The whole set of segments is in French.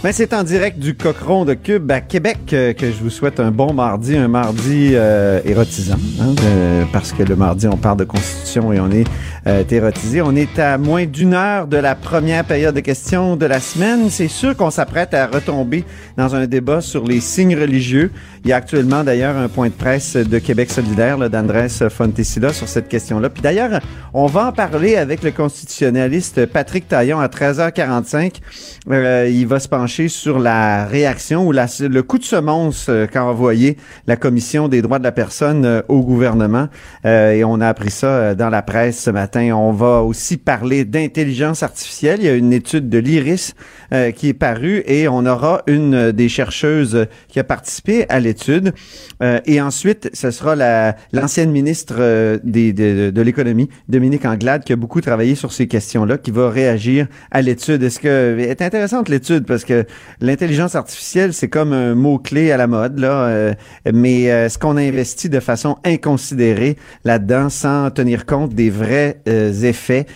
Ben, c'est en direct du Cochon de Cube à Québec euh, que je vous souhaite un bon mardi, un mardi euh, érotisant, hein, euh, parce que le mardi, on parle de constitution et on est euh, érotisé. On est à moins d'une heure de la première période de questions de la semaine. C'est sûr qu'on s'apprête à retomber dans un débat sur les signes religieux. Il y a actuellement d'ailleurs un point de presse de Québec solidaire d'Andrés Fontesilla sur cette question-là. Puis d'ailleurs, on va en parler avec le constitutionnaliste Patrick Taillon à 13h45. Euh, il va se pencher sur la réaction ou le coup de semonce euh, qu'a envoyé la Commission des droits de la personne euh, au gouvernement. Euh, et on a appris ça dans la presse ce matin. On va aussi parler d'intelligence artificielle. Il y a une étude de l'IRIS qui est parue et on aura une des chercheuses qui a participé à l'étude. Et ensuite, ce sera la, l'ancienne ministre de, de l'économie, Dominique Anglade, qui a beaucoup travaillé sur ces questions-là, qui va réagir à l'étude. Est-ce que est intéressante l'étude parce que l'intelligence artificielle, c'est comme un mot-clé à la mode, là, euh, mais euh, est-ce qu'on a investi de façon inconsidérée là-dedans sans tenir compte des vrais euh, effets,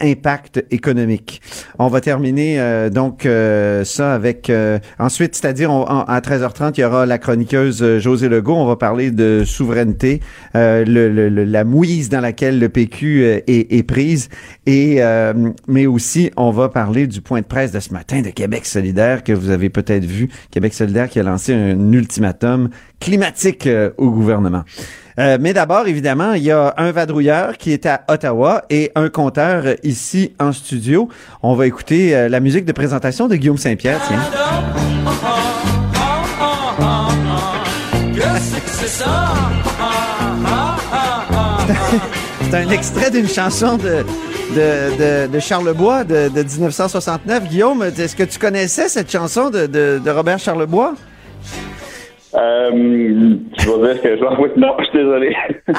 impact économique? On va terminer euh, donc euh, ça avec euh, ensuite, c'est-à-dire à 13h30, il y aura la chroniqueuse euh, José Legault. On va parler de souveraineté, euh, le, le- la mouise dans laquelle le PQ euh, est, est prise, et euh, mais aussi on va parler du point de presse de ce matin de Québec solidaire que vous avez peut-être vu. Québec solidaire qui a lancé un ultimatum climatique euh, au gouvernement. Euh, mais d'abord, évidemment, il y a un vadrouilleur qui est à Ottawa et un compteur euh, ici en studio. On va écouter la musique de présentation de Guillaume Saint-Pierre, tiens. C'est un extrait d'une chanson de, de, de, de Charlebois de, de 1969. Guillaume, est-ce que tu connaissais cette chanson de, de, de Robert Charlebois? Euh, je vais dire que je non, je suis désolé.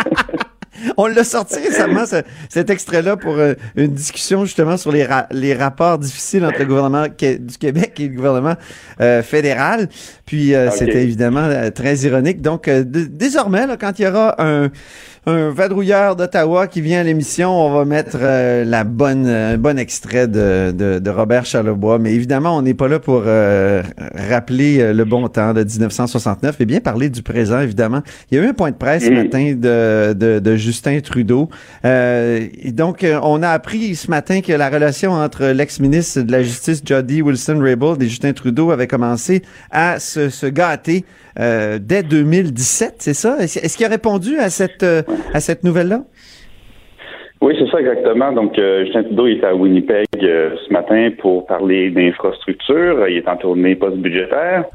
On l'a sorti récemment, ce- cet extrait-là, pour euh, une discussion justement sur les, ra- les rapports difficiles entre le gouvernement que- du Québec et le gouvernement euh, fédéral. Puis euh, c'était évidemment euh, très ironique. Donc euh, désormais, là, quand il y aura un, un vadrouilleur d'Ottawa qui vient à l'émission, on va mettre euh, la bonne, un bon extrait de, de, de Robert Charlebois. Mais évidemment, on n'est pas là pour euh, rappeler le bon temps de 1969 et bien parler du présent, évidemment. Il y a eu un point de presse ce matin de, de, de Justin Trudeau. Euh, et donc, on a appris ce matin que la relation entre l'ex-ministre de la Justice, Jody Wilson-Raybould, et Justin Trudeau avait commencé à se, gâter euh, dès 2017, c'est ça? Est-ce qu'il a répondu à cette, euh, cette nouvelle-là? Oui, c'est ça exactement. Donc, euh, Justin Trudeau est à Winnipeg ce matin pour parler d'infrastructure. Il est en tournée post-budgétaire.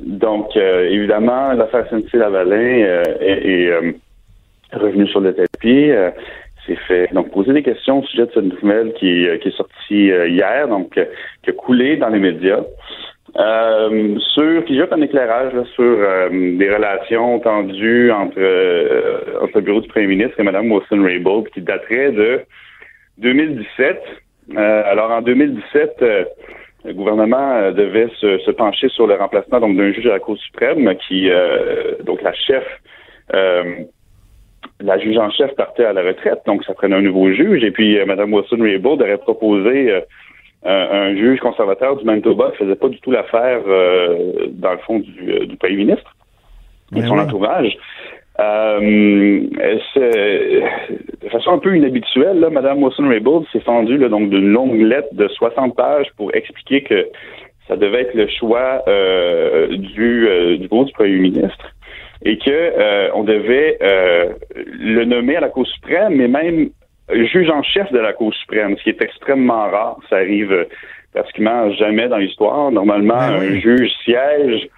Donc, évidemment, l'affaire euh, est, est, revenue sur le tapis. S'est fait donc poser des questions au sujet de cette nouvelle qui, qui est sortie hier, donc qui a coulé dans les médias. Euh, sur qui jette un éclairage là, sur euh, des relations tendues entre, euh, entre le bureau du premier ministre et Mme Wilson-Raybould qui daterait de 2017. Euh, alors en 2017, euh, le gouvernement devait se, se pencher sur le remplacement donc d'un juge à la Cour suprême qui donc la chef la juge en chef partait à la retraite, donc ça prenait un nouveau juge. Et puis Mme Wilson-Raybould aurait proposé un, un juge conservateur du Manitoba qui faisait pas du tout l'affaire euh, dans le fond du, euh, du premier ministre et Ben son oui. entourage. Euh, de façon un peu inhabituelle, là, Mme Wilson-Raybould s'est fendue là, donc d'une longue lettre de 60 pages pour expliquer que ça devait être le choix euh, du, euh, du groupe du premier ministre et que euh, on devait euh, le nommer à la Cour suprême, mais même juge en chef de la Cour suprême, ce qui est extrêmement rare. Ça arrive pratiquement jamais dans l'histoire. Normalement, Ben oui. un juge siège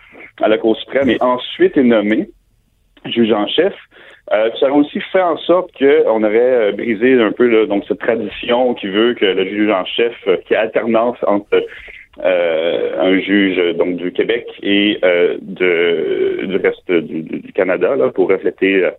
à la Cour suprême et ensuite est nommé juge en chef. Euh, ça aurait aussi fait en sorte qu'on aurait euh, brisé un peu là, donc cette tradition qui veut que le juge en chef, euh, qui a alternance entre euh, un juge euh, donc du Québec et euh, de, du reste du, du- Canada là, pour refléter euh, euh,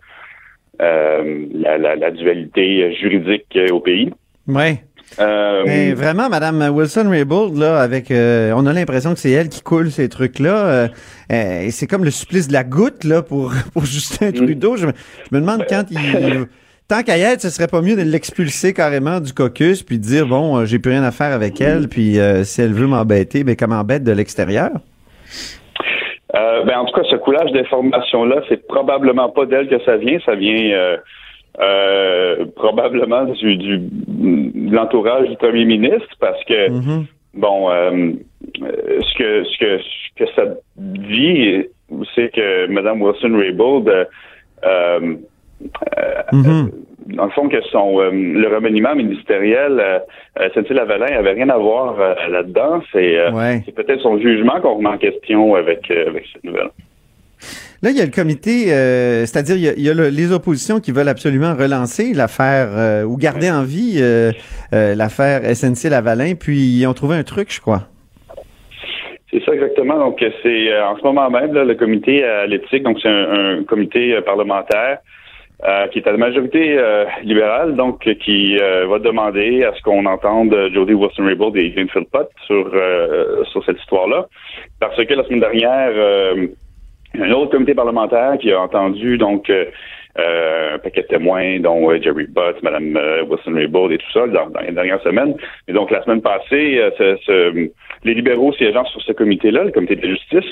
la, la- la dualité juridique euh, au pays. Ouais. Euh, Mais vraiment, Madame Wilson-Raybould, là, avec, euh, on a l'impression que c'est elle qui coule ces trucs-là. euh, euh, et c'est comme le supplice de la goutte, là, pour, pour Justin Trudeau. Je, me- je me demande quand il... Tant qu'à y être, ce serait pas mieux de l'expulser carrément du caucus, puis de dire, bon, euh, j'ai plus rien à faire avec elle, puis euh, si elle veut m'embêter, ben, qu'elle m'embête de l'extérieur? Euh, ben, en tout cas, ce coulage d'informations-là, c'est probablement pas d'elle que ça vient. Ça vient euh, euh, probablement du, du de l'entourage du premier ministre, parce que Mhm. bon, euh, euh, ce que ce que ce que ça dit, c'est que Mme Wilson Raybould, euh, euh, Mhm. dans le fond, que son euh, le remaniement ministériel, euh, euh, SNC-Lavalin avait rien à voir euh, là-dedans. C'est euh, Ouais. peut-être son jugement qu'on remet en question avec euh, avec cette nouvelle. Là, il y a le comité, euh, c'est-à-dire il y a, il y a le- les oppositions qui veulent absolument relancer l'affaire euh, ou garder en vie euh, euh, l'affaire SNC-Lavalin, puis ils ont trouvé un truc, je crois. C'est ça exactement. Donc c'est euh, en ce moment même là, le comité à l'éthique, donc c'est un, un comité euh, parlementaire euh, qui est à la majorité euh, libérale, donc qui euh, va demander à ce qu'on entende euh, Jody Wilson-Raybould et Greenfield Pott sur euh, sur cette histoire-là, parce que la semaine dernière, euh, un autre comité parlementaire qui a entendu donc euh, un paquet de témoins, dont euh, Jerry Butt, Mme euh, Wilson-Raybould et tout ça, dans, dans les dernières semaines. Et donc, la semaine passée, euh, ce- ce- les libéraux siégeant sur ce comité-là, le comité de la justice,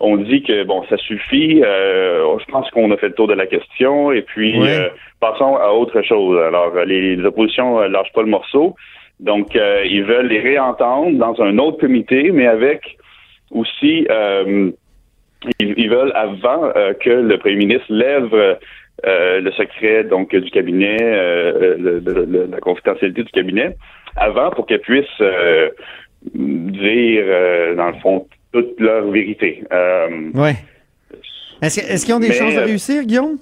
ont dit que, bon, ça suffit. euh, je pense qu'on a fait le tour de la question et puis euh, passons à autre chose. Alors, les, les oppositions euh, lâchent pas le morceau. Donc, euh, ils veulent les réentendre dans un autre comité, mais avec aussi... euh, ils, ils veulent avant euh, que le premier ministre lève euh, le secret donc du cabinet, euh, le- le- le- la confidentialité du cabinet, avant pour qu'elle puisse euh, dire dans le fond toute leur vérité. Ouais. Est-ce, que- qu'ils ont des Mais, chances de réussir, Guillaume?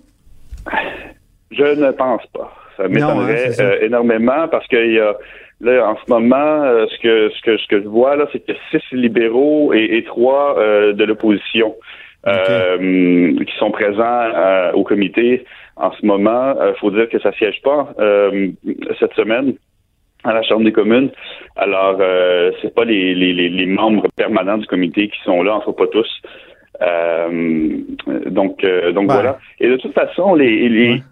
Je ne pense pas. Ça m'étonnerait hein, euh, énormément parce qu'il y a là en ce moment euh, ce que ce que ce que je vois là, c'est a six libéraux et, et trois euh, de l'opposition euh, qui sont présents euh, au comité en ce moment. Il faut dire que ça siège pas euh, cette semaine à la Chambre des communes. Alors, euh, c'est pas les, les, les, membres permanents du comité qui sont là, en cas pas tous. Euh, donc, euh, donc Ouais. voilà. Et de toute façon, les, les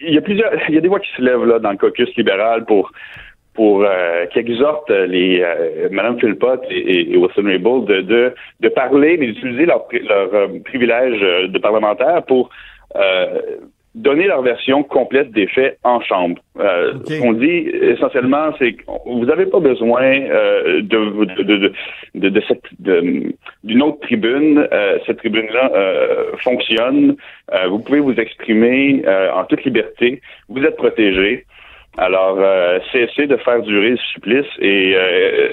il y a plusieurs, il y a des voix qui se lèvent là dans le caucus libéral pour pour euh, qui exhortent les euh, Madame Philpott et, et, Wilson Raybould de, de de parler, mais d'utiliser leur leur euh, privilège euh, de parlementaire pour euh, donner leur version complète des faits en chambre. Euh. Ce qu'on dit essentiellement, c'est que vous n'avez pas besoin euh, de, de, de, de, de cette d'une autre tribune. Euh, cette tribune-là euh, fonctionne. Euh, vous pouvez vous exprimer euh, en toute liberté. Vous êtes protégé. Alors, euh, cessez de faire durer le supplice et, euh,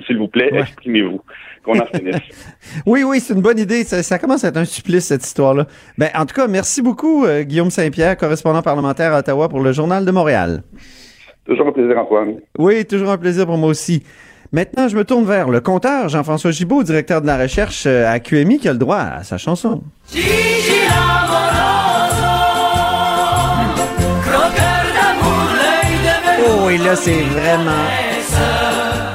s'il vous plaît, Ouais. exprimez-vous. Qu'on en finisse. Oui, oui, c'est une bonne idée. Ça, ça commence à être un supplice, cette histoire-là. Ben, en tout cas, merci beaucoup, euh, Guillaume Saint-Pierre, correspondant parlementaire à Ottawa pour le Journal de Montréal. Toujours un plaisir, Antoine. Oui, toujours un plaisir pour moi aussi. Maintenant, je me tourne vers le compteur Jean-François Gibault, directeur de la recherche à QMI, qui a le droit à sa chanson. C'est vraiment,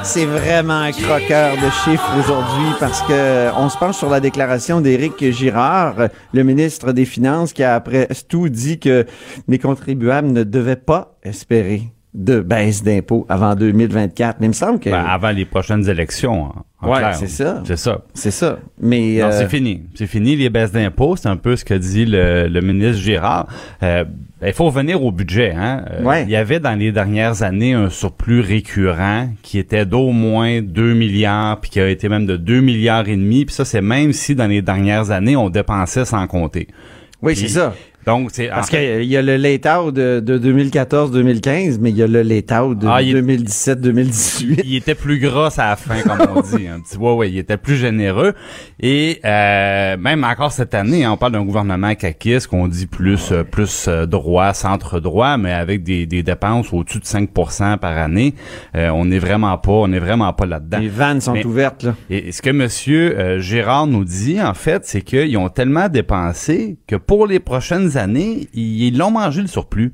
c'est vraiment un croqueur de chiffres aujourd'hui parce que on se penche sur la déclaration d'Éric Girard, le ministre des Finances, qui a après tout dit que les contribuables ne devaient pas espérer de baisse d'impôts avant 2024. Mais il me semble que... Ben, avant les prochaines élections. Ouais, clair. c'est ça. C'est ça. C'est ça. Mais... Non, euh, c'est fini. C'est fini les baisses d'impôts. C'est un peu ce que dit le, le ministre Girard. Euh, il faut revenir au budget. Hein. Euh, Ouais. Il y avait dans les dernières années un surplus récurrent qui était d'au moins 2 milliards, puis qui a été même de 2 milliards et demi. Puis ça, c'est même si dans les dernières années, on dépensait sans compter. Oui, c'est ça. Donc, c'est Parce qu'il y a le late-out de, de 2014-2015, mais il y a le late-out de Ah, il- 2017-2018. il était plus gras à la fin, comme on dit. Un petit, ouais, ouais, il était plus généreux. Et euh, même encore cette année, hein, on parle d'un gouvernement caquiste qu'on dit plus euh, plus euh, droit, centre droit, mais avec des, des dépenses au-dessus de 5% par année. Euh, on n'est vraiment pas, on n'est vraiment pas là-dedans. Les vannes sont Mais- ouvertes, là. Et et ce que Monsieur euh, Gérard nous dit, en fait, c'est qu'ils ont tellement dépensé que pour les prochaines années, ils l'ont mangé le surplus.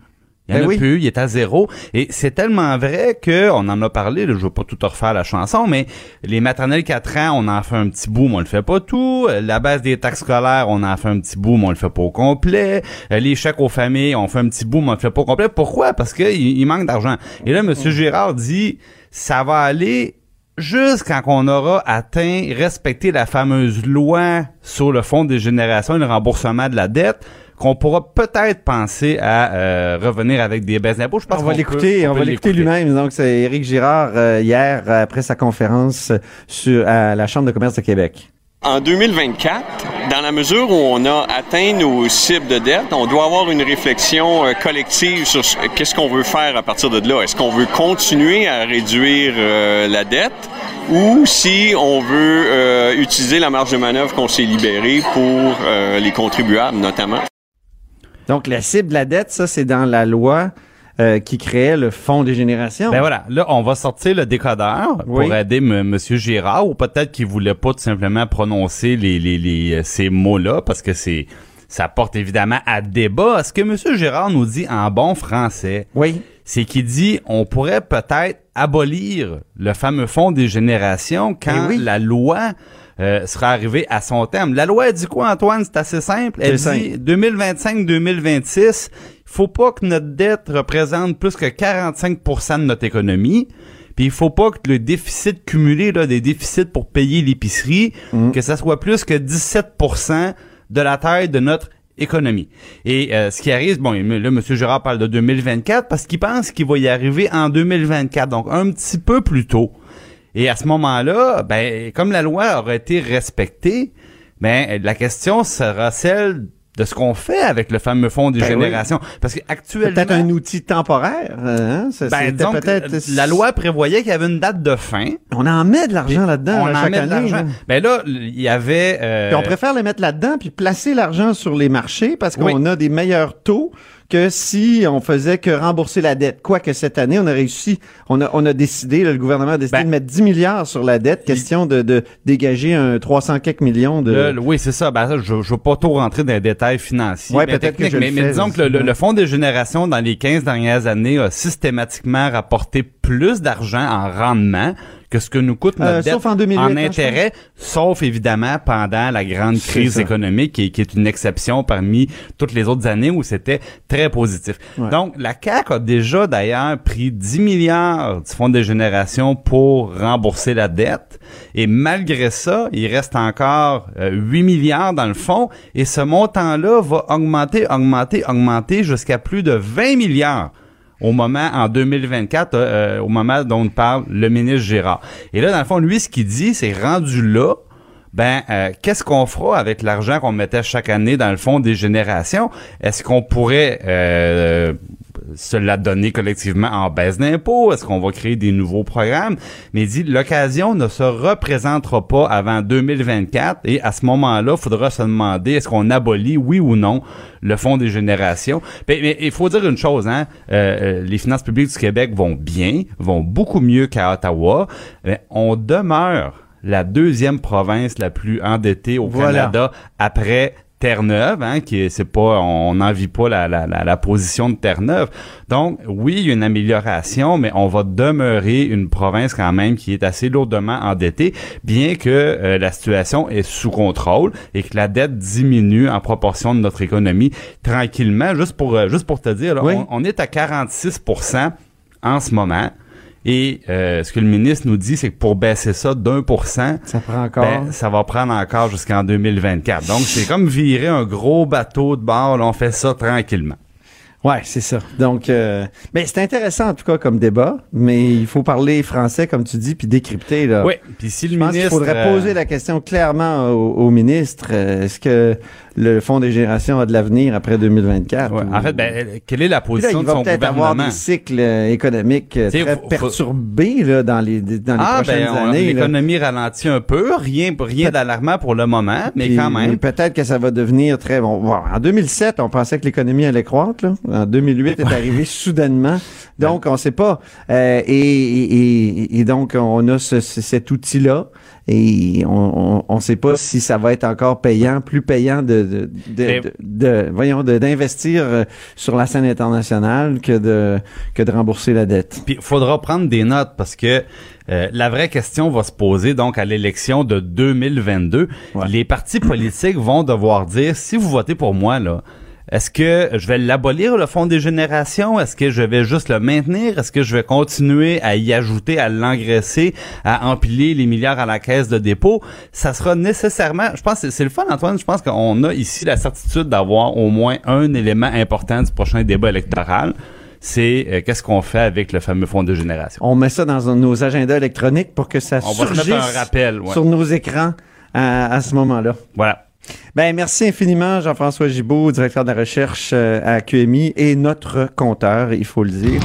Il y en Ben a oui. plus, il est à zéro. Et c'est tellement vrai que on en a parlé, là, je veux pas tout refaire la chanson, mais les maternelles 4 ans, on en fait un petit bout, mais on le fait pas tout. Euh, La base des taxes scolaires, on en fait un petit bout, mais on le fait pas au complet. Euh, Les chèques aux familles, on fait un petit bout, mais on le fait pas au complet. Pourquoi? Parce qu'il il manque d'argent. Et là, Monsieur Gérard dit, ça va aller jusqu'à qu'on aura atteint, respecté la fameuse loi sur le fonds des générations et le remboursement de la dette, qu'on pourra peut-être penser à euh, revenir avec des baisses d'impôts. Je pense On va l'écouter, on va l'écouter lui-même. Donc, c'est Éric Girard, euh, hier, après sa conférence sur, à la Chambre de commerce de Québec. En 2024, dans la mesure où on a atteint nos cibles de dette, on doit avoir une réflexion euh, collective sur ce- qu'est-ce qu'on veut faire à partir de là. Est-ce qu'on veut continuer à réduire euh, la dette ou si on veut euh, utiliser la marge de manœuvre qu'on s'est libérée pour euh, les contribuables notamment? Donc, la cible de la dette, ça, c'est dans la loi euh, qui créait le Fonds des générations. Ben voilà, là, on va sortir le décodeur Oui. pour aider M. Monsieur Girard, ou peut-être qu'il voulait pas tout simplement prononcer les, les, les, euh, ces mots-là, parce que c'est ça porte évidemment à débat. Ce que Monsieur Girard nous dit en bon français, Oui. c'est qu'il dit on pourrait peut-être abolir le fameux fonds des générations quand Eh oui. la loi euh, sera arrivée à son terme. La loi dit quoi, Antoine? C'est assez simple. Elle dit 2025-2026, il faut pas que notre dette représente plus que 45% de notre économie. Puis il faut pas que le déficit cumulé là, des déficits pour payer l'épicerie, que ça soit plus que 17% de la taille de notre économie. Et euh, ce qui arrive, bon, là, M. Gérard parle de 2024 parce qu'il pense qu'il va y arriver en 2024, donc un petit peu plus tôt. Et à ce moment-là, ben, comme la loi aurait été respectée, ben, la question sera celle de ce qu'on fait avec le fameux fonds des Ben oui. générations. Parce C'est qu'actuellement... peut-être un outil temporaire. Hein? Ça, Ben, peut-être. la loi prévoyait qu'il y avait une date de fin. On en met de l'argent là-dedans on là, en chaque met de l'argent. Ben là, il y avait... euh, Puis on préfère les mettre là-dedans puis placer l'argent sur les marchés parce qu'on Oui. a des meilleurs taux que si on faisait que rembourser la dette. Quoique cette année, on a réussi, on a, on a décidé, là, le gouvernement a décidé Ben, de mettre 10 milliards sur la dette, question de, de dégager un 300 quelques millions de... Le- oui, c'est ça. Ben, ça, je ne veux pas trop rentrer dans les détails financiers. Ouais, mais peut-être mais, mais fais, disons que le, le Fonds des générations, dans les 15 dernières années, a systématiquement rapporté plus d'argent en rendement que ce que nous coûte notre Euh, dette sauf en 2008, en hein, intérêt, sauf évidemment pendant la grande crise économique qui, est- qui est une exception parmi toutes les autres années où c'était très positif. Ouais. Donc, la CAQ a déjà d'ailleurs pris 10 milliards du Fonds des générations pour rembourser la dette. Et malgré ça, il reste encore euh, 8 milliards dans le fond. Et ce montant-là va augmenter, augmenter, augmenter jusqu'à plus de 20 milliards au moment, en 2024, euh, euh, au moment dont parle le ministre Gérard. Et là, dans le fond, lui, ce qu'il dit, c'est rendu là, ben, euh, qu'est-ce qu'on fera avec l'argent qu'on mettait chaque année dans le fond des générations? Est-ce qu'on pourrait euh, se la donner collectivement en baisse d'impôts? Est-ce qu'on va créer des nouveaux programmes? Mais il dit, l'occasion ne se représentera pas avant 2024 et à ce moment-là, il faudra se demander est-ce qu'on abolit, oui ou non, le fonds des générations? Mais, mais il faut dire une chose, hein, euh, euh, les finances publiques du Québec vont bien, vont beaucoup mieux qu'à Ottawa, mais on demeure la deuxième province la plus endettée au Voilà. Canada après Terre-Neuve, hein, qui est, c'est pas, on n'envie pas la, la, la, la position de Terre-Neuve. Donc, oui, il y a une amélioration, mais on va demeurer une province quand même qui est assez lourdement endettée, bien que euh, la situation est sous contrôle et que la dette diminue en proportion de notre économie tranquillement. Juste pour, euh, juste pour te dire, là, Oui. on, on est à 46% en ce moment. Et euh, ce que le ministre nous dit, c'est que pour baisser ça d'un pour cent, Ça prend encore. ben, ça va prendre encore jusqu'en 2024. Donc, c'est comme virer un gros bateau de bord. Là, on fait ça tranquillement. Ouais, c'est ça. Donc, euh, mais c'est intéressant en tout cas comme débat, mais il faut parler français comme tu dis puis décrypter là. Oui. Puis si le Je pense ministre... qu'il faudrait euh, poser la question clairement au, au ministre. euh, Est-ce que le Fonds des générations a de l'avenir après 2024? ouais, ou- en fait, ben, quelle est la là, position il de va son peut-être avoir gouvernement? des cycles économiques T'sais, très faut- perturbés là, dans les, dans les Ah, prochaines ben, on- années. là. l'économie ralentit un peu. Rien, rien d'alarmant pour le moment, mais Puis, quand même. Peut-être que ça va devenir très bon. Bon, En 2007, on pensait que l'économie allait croître. Là. En 2008, est arrivé soudainement. Donc, on sait pas. Euh, et, et- et- et donc, on a ce- ce- cet outil-là. Et on ne sait pas si ça va être encore payant, plus payant de, de, de, Mais- de- de- voyons, d'investir euh, sur la scène internationale que de, que de rembourser la dette. Puis il faudra prendre des notes parce que euh, la vraie question va se poser donc à l'élection de 2022. Ouais. Les partis politiques vont devoir dire si vous votez pour moi là, est-ce que je vais l'abolir le fonds des générations? Est-ce que je vais juste le maintenir? Est-ce que je vais continuer à y ajouter, à l'engraisser, à empiler les milliards à la caisse de dépôt? Ça sera nécessairement, je pense, c'est- le fun Antoine. Je pense qu'on a ici la certitude d'avoir au moins un élément important du prochain débat électoral c'est euh, qu'est-ce qu'on fait avec le fameux fonds de génération? On met ça dans nos agendas électroniques pour que ça On va se surgisse mettre un rappel. ouais. sur nos écrans à, à ce moment-là. Voilà. Ben, merci infiniment, Jean-François Gibault, directeur de la recherche euh, à QMI et notre compteur, il faut le dire.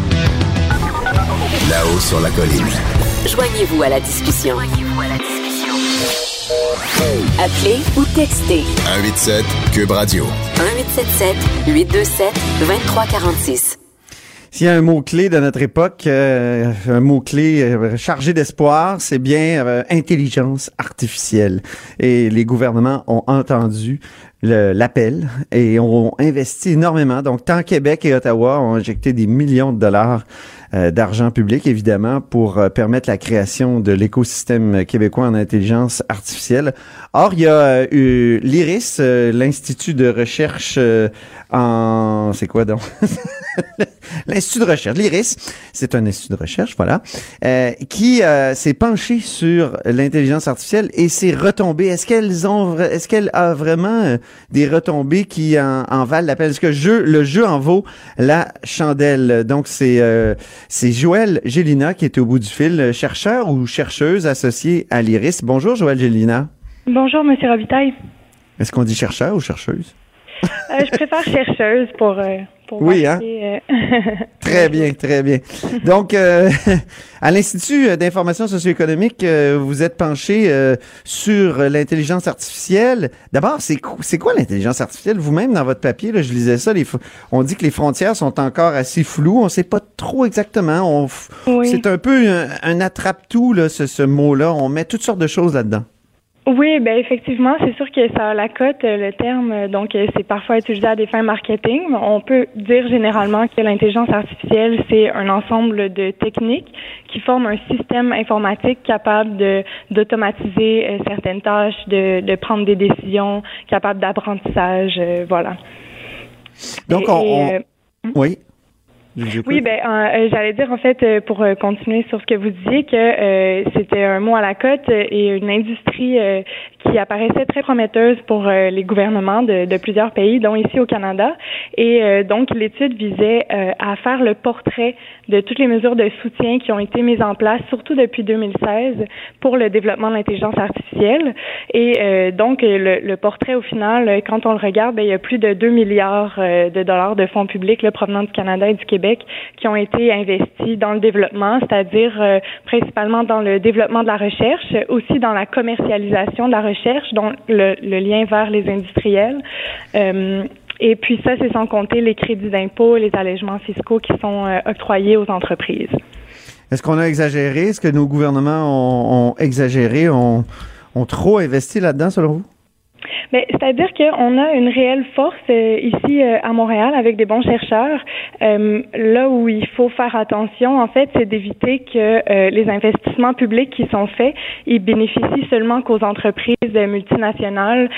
Là-haut sur la colline. Joignez-vous à la discussion. Appelez ou textez 187 Cube Radio. 1877 827 2346. S'il y a un mot-clé de notre époque, euh, un mot-clé euh, chargé d'espoir, c'est bien euh, intelligence artificielle. Et les gouvernements ont entendu l'appel et ont investi énormément. Donc, tant Québec et Ottawa ont injecté des millions de dollars euh, d'argent public, évidemment, pour euh, permettre la création de l'écosystème québécois en intelligence artificielle. Or, il y a eu l'IRIS, l'Institut de recherche en... C'est quoi donc? L'Institut de recherche, l'IRIS, c'est un institut de recherche, voilà, euh, qui euh, s'est penché sur l'intelligence artificielle et ses retombées. Est-ce qu'elles ont, est-ce qu'elle a vraiment euh, des retombées qui en, en valent la peine? Est-ce que le jeu, le jeu en vaut la chandelle? Donc, c'est euh, c'est Joël Gélina qui est au bout du fil, chercheur ou chercheuse associée à l'IRIS. Bonjour, Joël Gélina. Bonjour, Monsieur Robitaille. Est-ce qu'on dit chercheur ou chercheuse? Euh, je préfère chercheuse pour, euh, pour Oui, hein? marquer, euh, Très bien, très bien. Donc, à l'Institut d'information socio-économique, vous êtes penché sur l'intelligence artificielle. D'abord, c'est qu- c'est quoi l'intelligence artificielle? Vous-même, dans votre papier, là, je lisais ça, les, on dit que les frontières sont encore assez floues. On sait pas trop exactement. Oui. C'est un peu un, un attrape-tout, ce, ce mot-là. On met toutes sortes de choses là-dedans. Oui, ben effectivement, c'est sûr que ça a la cote, euh, le terme, euh, donc euh, c'est parfois utilisé à des fins marketing. On peut dire généralement que l'intelligence artificielle, c'est un ensemble de techniques qui forment un système informatique capable de d'automatiser certaines tâches, de, de prendre des décisions, capable d'apprentissage, euh, voilà. Donc, Et- on... et, on- Oui. Oui, ben euh, j'allais dire en fait euh, pour euh, continuer sur ce que vous disiez que euh, c'était un mot à la cote et une industrie euh, qui apparaissait très prometteuse pour les gouvernements de, de plusieurs pays, dont ici au Canada. Et euh, donc l'étude visait euh, à faire le portrait de toutes les mesures de soutien qui ont été mises en place, surtout depuis 2016, pour le développement de l'intelligence artificielle. Et euh, donc le, le portrait au final, quand on le regarde, ben, il y a plus de 2 milliards de dollars de fonds publics là, provenant du Canada et du Québec qui ont été investis dans le développement, c'est-à-dire euh, principalement dans le développement de la recherche, aussi dans la commercialisation de la recherche, dont le, lien vers les industriels. Euh, et puis ça, c'est sans compter les crédits d'impôt, les allègements fiscaux qui sont euh, octroyés aux entreprises. Est-ce qu'on a exagéré? Est-ce que nos gouvernements ont, ont exagéré, ont, ont trop investi là-dedans, selon vous? Mais c'est-à-dire qu'on a une réelle force euh, ici euh, à Montréal avec des bons chercheurs. Euh, là où il faut faire attention, en fait, c'est d'éviter que les investissements publics qui sont faits, ils bénéficient seulement qu'aux entreprises multinationales,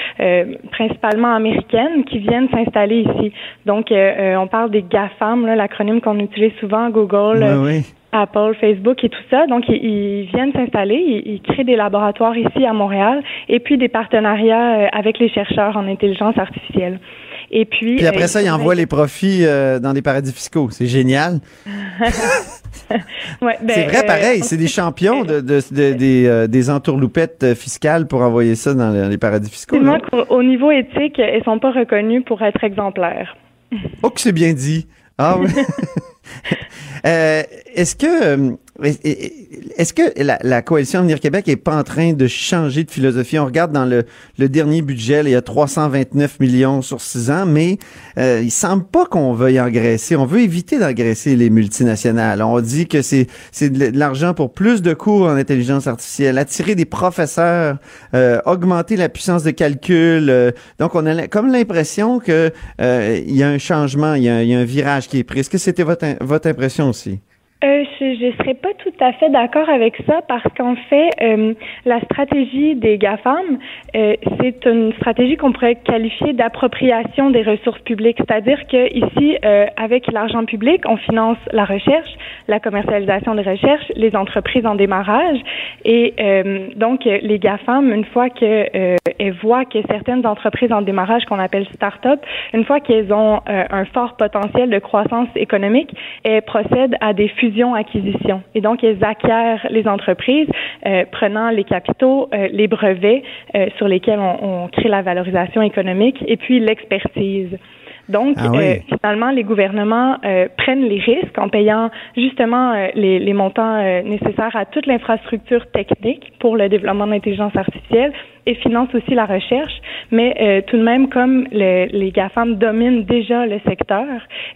principalement américaines, qui viennent s'installer ici. Donc, on parle des GAFAM, l'acronyme qu'on utilise souvent, Google. Apple, Facebook et tout ça. Donc, ils, viennent s'installer, ils, créent des laboratoires ici à Montréal et puis des partenariats euh, avec les chercheurs en intelligence artificielle. Et puis, puis après euh, ça, ils envoient les profits euh, dans des paradis fiscaux. C'est génial. ouais, ben, c'est vrai, pareil. c'est des champions de, des, des entourloupettes fiscales pour envoyer ça dans les paradis fiscaux. Au niveau éthique, elles sont pas reconnues pour être exemplaires. Oh, que c'est bien dit. Ah oui. Euh, est-ce que est-ce que la, coalition Avenir Québec est pas en train de changer de philosophie? On regarde dans le, dernier budget, il y a 329 millions sur six ans, mais euh, il semble pas qu'on veuille engraisser. On veut éviter d'engraisser les multinationales. On dit que c'est de l'argent pour plus de cours en intelligence artificielle, attirer des professeurs, euh, augmenter la puissance de calcul. Euh, donc, on a comme l'impression que euh, il y a un changement, il y a, il y a un virage qui est pris. Est-ce que c'était votre, votre impression aussi? Euh, je ne serais pas tout à fait d'accord avec ça parce qu'en fait, euh, la stratégie des GAFAM, euh, c'est une stratégie qu'on pourrait qualifier d'appropriation des ressources publiques. C'est-à-dire que ici, euh, avec l'argent public, on finance la recherche, la commercialisation des recherches, les entreprises en démarrage. Et euh, donc, les GAFAM, une fois qu'elles voient que certaines entreprises en démarrage qu'on appelle start-up, une fois qu'elles ont un fort potentiel de croissance économique, elles procèdent à des fusions acquisition Et donc, elles acquièrent les entreprises, euh, prenant les capitaux, euh, les brevets euh, sur lesquels on, on, crée la valorisation économique et puis l'expertise. Donc, ah finalement, les gouvernements prennent les risques en payant justement les, les, montants nécessaires à toute l'infrastructure technique pour le développement de l'intelligence artificielle et financent aussi la recherche. Mais tout de même, comme les GAFAM dominent déjà le secteur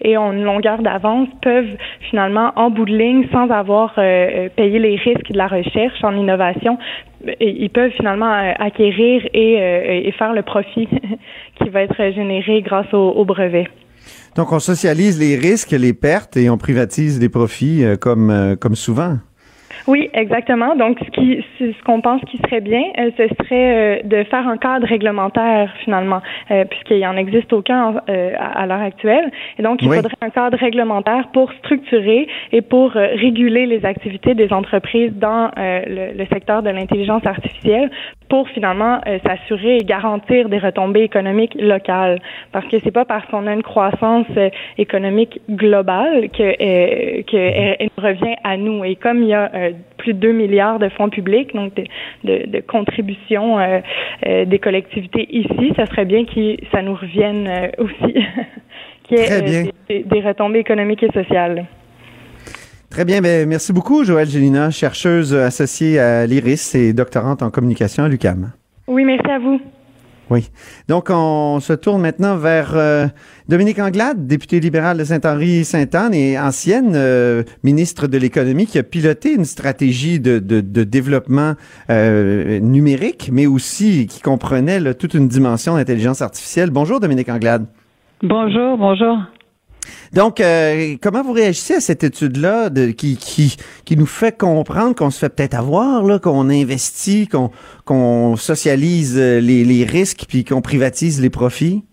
et ont une longueur d'avance, peuvent finalement, en bout de ligne, sans avoir euh, euh, payé les risques de la recherche en innovation, ils peuvent finalement euh, acquérir et, faire le profit qui va être généré grâce au, brevet. Donc, on socialise les risques, les pertes et on privatise les profits comme, comme souvent. Oui, exactement. Donc, ce qui, ce qu'on pense qui serait bien, euh, ce serait euh, de faire un cadre réglementaire finalement, euh, puisqu'il n'y en existe aucun à, l'heure actuelle. Et donc, il faudrait un cadre réglementaire pour structurer et pour réguler les activités des entreprises dans le, secteur de l'intelligence artificielle pour finalement s'assurer et garantir des retombées économiques locales. Parce que c'est pas parce qu'on a une croissance économique globale que qu'elle revient à nous. Et comme il y a plus de 2 milliards de fonds publics, donc de, contributions euh, euh, des collectivités ici. Ça serait bien que ça nous revienne euh, aussi, qu'il y ait des, des, retombées économiques et sociales. Très bien. Ben, merci beaucoup, Joëlle Gélina, chercheuse associée à l'IRIS et doctorante en communication à l'UCAM. Oui, merci à vous. Oui. Donc, on se tourne maintenant vers euh, Dominique Anglade, député libéral de Saint-Henri-Sainte-Anne et ancienne euh, ministre de l'Économie qui a piloté une stratégie de, développement euh, numérique, mais aussi qui comprenait toute une dimension d'intelligence artificielle. Bonjour, Dominique Anglade. Bonjour, bonjour. Donc, euh, comment vous réagissez à cette étude-là qui, qui, qui nous fait comprendre qu'on se fait peut-être avoir, là, qu'on investit, qu'on qu'on socialise euh, les, les risques puis qu'on privatise les profits?